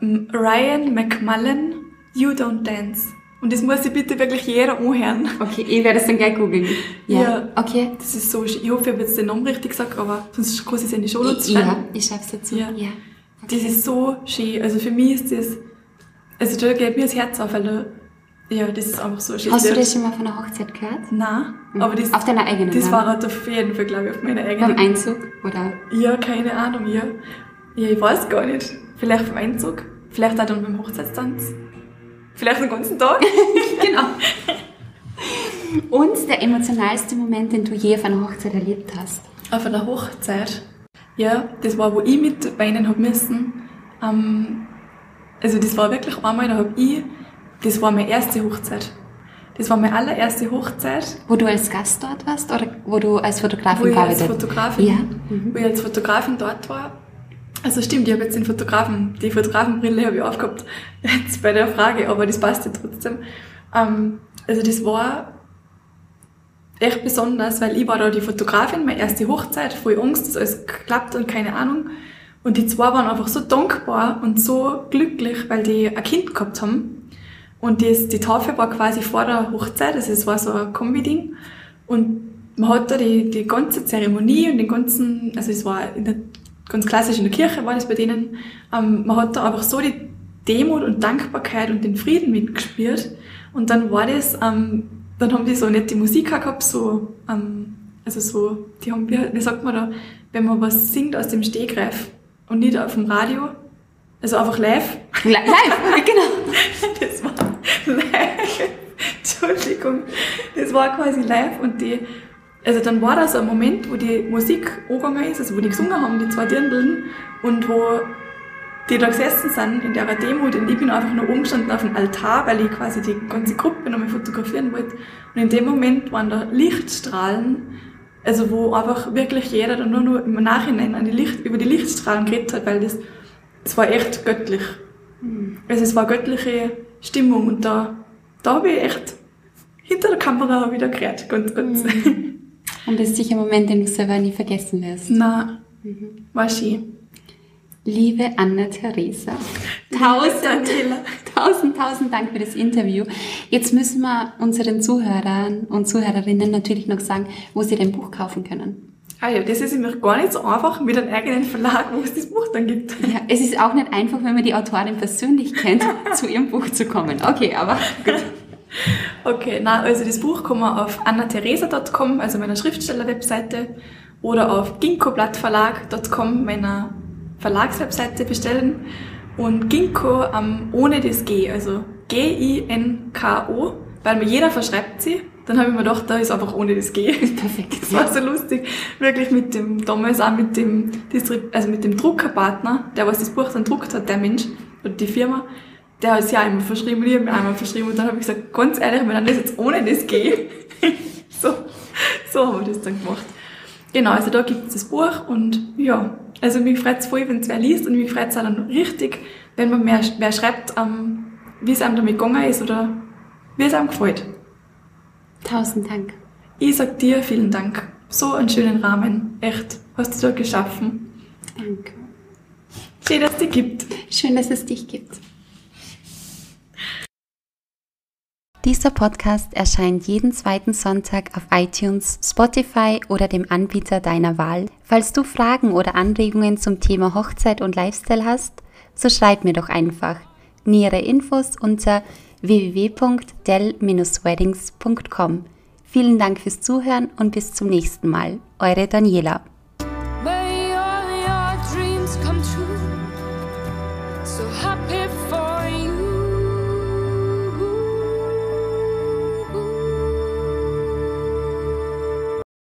ähm, Ryan McMullen, You Don't Dance. Und das muss sich bitte wirklich jeder anhören. Okay, ich werde es dann gleich googeln. Ja. Ja. Okay. Das ist so. Ich hoffe, ich habe jetzt den Namen richtig gesagt, aber sonst kann ich es in die Show Notes Ja, schreiben. ich schreibe es dazu. Ja. ja. Das ist so schön. Also für mich ist das, also da geht mir das Herz auf, weil da, ja, das ist einfach so ein schönes Hast du das schon mal von einer Hochzeit gehört? Nein, aber das, Auf deiner eigenen, das war halt auf jeden Fall, glaube ich, auf meiner Beim eigenen. Einzug? Oder? Ja, keine Ahnung, ja. Ja, ich weiß gar nicht. Vielleicht vom Einzug, vielleicht auch dann beim Hochzeitstanz. Vielleicht den ganzen Tag. <laughs> genau. Und der emotionalste Moment, den du je auf einer Hochzeit erlebt hast? Auf einer Hochzeit. Ja, das war, wo ich mit weinen hab müssen. Ähm, also das war wirklich einmal, da hab ich, das war meine erste Hochzeit. Das war meine allererste Hochzeit, Wo du als Gast dort warst oder wo du als wo Fotografin ich als gearbeitet Fotografin, Ja. Mhm. wo ich als Fotografin dort war. Also stimmt, ich habe jetzt den Fotografen, die Fotografenbrille habe ich aufgehabt, <laughs> jetzt bei der Frage, aber das passt ja trotzdem. Ähm, also das war echt besonders, weil ich war da die Fotografin, meine erste Hochzeit, voll Angst, dass alles klappt und keine Ahnung. Und die zwei waren einfach so dankbar und so glücklich, weil die ein Kind gehabt haben. Und das, die Taufe war quasi vor der Hochzeit, also es war so ein Kombi-Ding. Und man hat da die, die ganze Zeremonie und den ganzen, also es war in der, ganz klassisch in der Kirche war das bei denen, ähm, man hat da einfach so die Demut und Dankbarkeit und den Frieden mitgespürt. Und dann war das, ähm, dann haben die so nette Musik gehabt, so, ähm, also so, die haben, wie, wie sagt man da, wenn man was singt aus dem Stegreif und nicht auf dem Radio, Also einfach live. Live, <laughs> genau. Das. Entschuldigung. Das war quasi live und die, also dann war da so ein Moment, wo die Musik angegangen ist, also wo die gesungen haben, die zwei Dirndln, und wo die da gesessen sind in der Demo, und ich bin einfach nur umgestanden auf dem Altar, weil ich quasi die ganze Gruppe nochmal fotografieren wollte. Und in dem Moment waren da Lichtstrahlen, also wo einfach wirklich jeder dann nur, nur im Nachhinein an die Licht, über die Lichtstrahlen geredet hat, weil das, das war echt göttlich. Also es war göttliche Stimmung und da, da habe ich echt hinter der Kamera wieder gehört, ganz kurz. Und das ist sicher ein Moment, den du selber nie vergessen wirst. Na, war schön. Liebe Anna-Theresa, tausend, <laughs> tausend, tausend Dank für das Interview. Jetzt müssen wir unseren Zuhörern und Zuhörerinnen natürlich noch sagen, wo sie dein Buch kaufen können. Ah ja, das ist nämlich gar nicht so einfach mit einem eigenen Verlag, wo es das Buch dann gibt. Ja, es ist auch nicht einfach, wenn man die Autorin persönlich kennt, <laughs> zu ihrem Buch zu kommen. Okay, aber gut. Okay, na, also das Buch kann man auf annatheresa.com, also meiner Schriftsteller-Webseite, oder auf ginkoblattverlag.com, meiner Verlagswebseite bestellen. Und Ginkgo ähm, ohne das G, also G-I-N-K-O, weil mir jeder verschreibt sie. Dann habe ich mir gedacht, da ist einfach ohne das G. <laughs> Perfekt. Das war so lustig. Wirklich mit dem, damals auch mit dem, also mit dem Druckerpartner, der was das Buch dann druckt hat, der Mensch, oder die Firma, der hat es ja einmal verschrieben und ich habe mir einmal verschrieben und dann habe ich gesagt, ganz ehrlich, wenn dann das jetzt ohne das G. <laughs> so, so haben wir das dann gemacht. Genau, also da gibt es das Buch und ja, also mich freut es voll, wenn es wer liest und mich freut es auch dann richtig, wenn man mehr, wer schreibt, ähm, wie es einem damit gegangen ist oder wie es einem gefällt. Tausend Dank. Ich sag dir vielen Dank. So einen schönen Rahmen. Echt. Hast du da geschaffen. Danke. Schön, dass es dich gibt. Schön, dass es dich gibt. Dieser Podcast erscheint jeden zweiten Sonntag auf iTunes, Spotify oder dem Anbieter deiner Wahl. Falls du Fragen oder Anregungen zum Thema Hochzeit und Lifestyle hast, so schreib mir doch einfach. Nähere Infos unter www.del-weddings.com. Vielen Dank fürs Zuhören und bis zum nächsten Mal. Eure Daniela.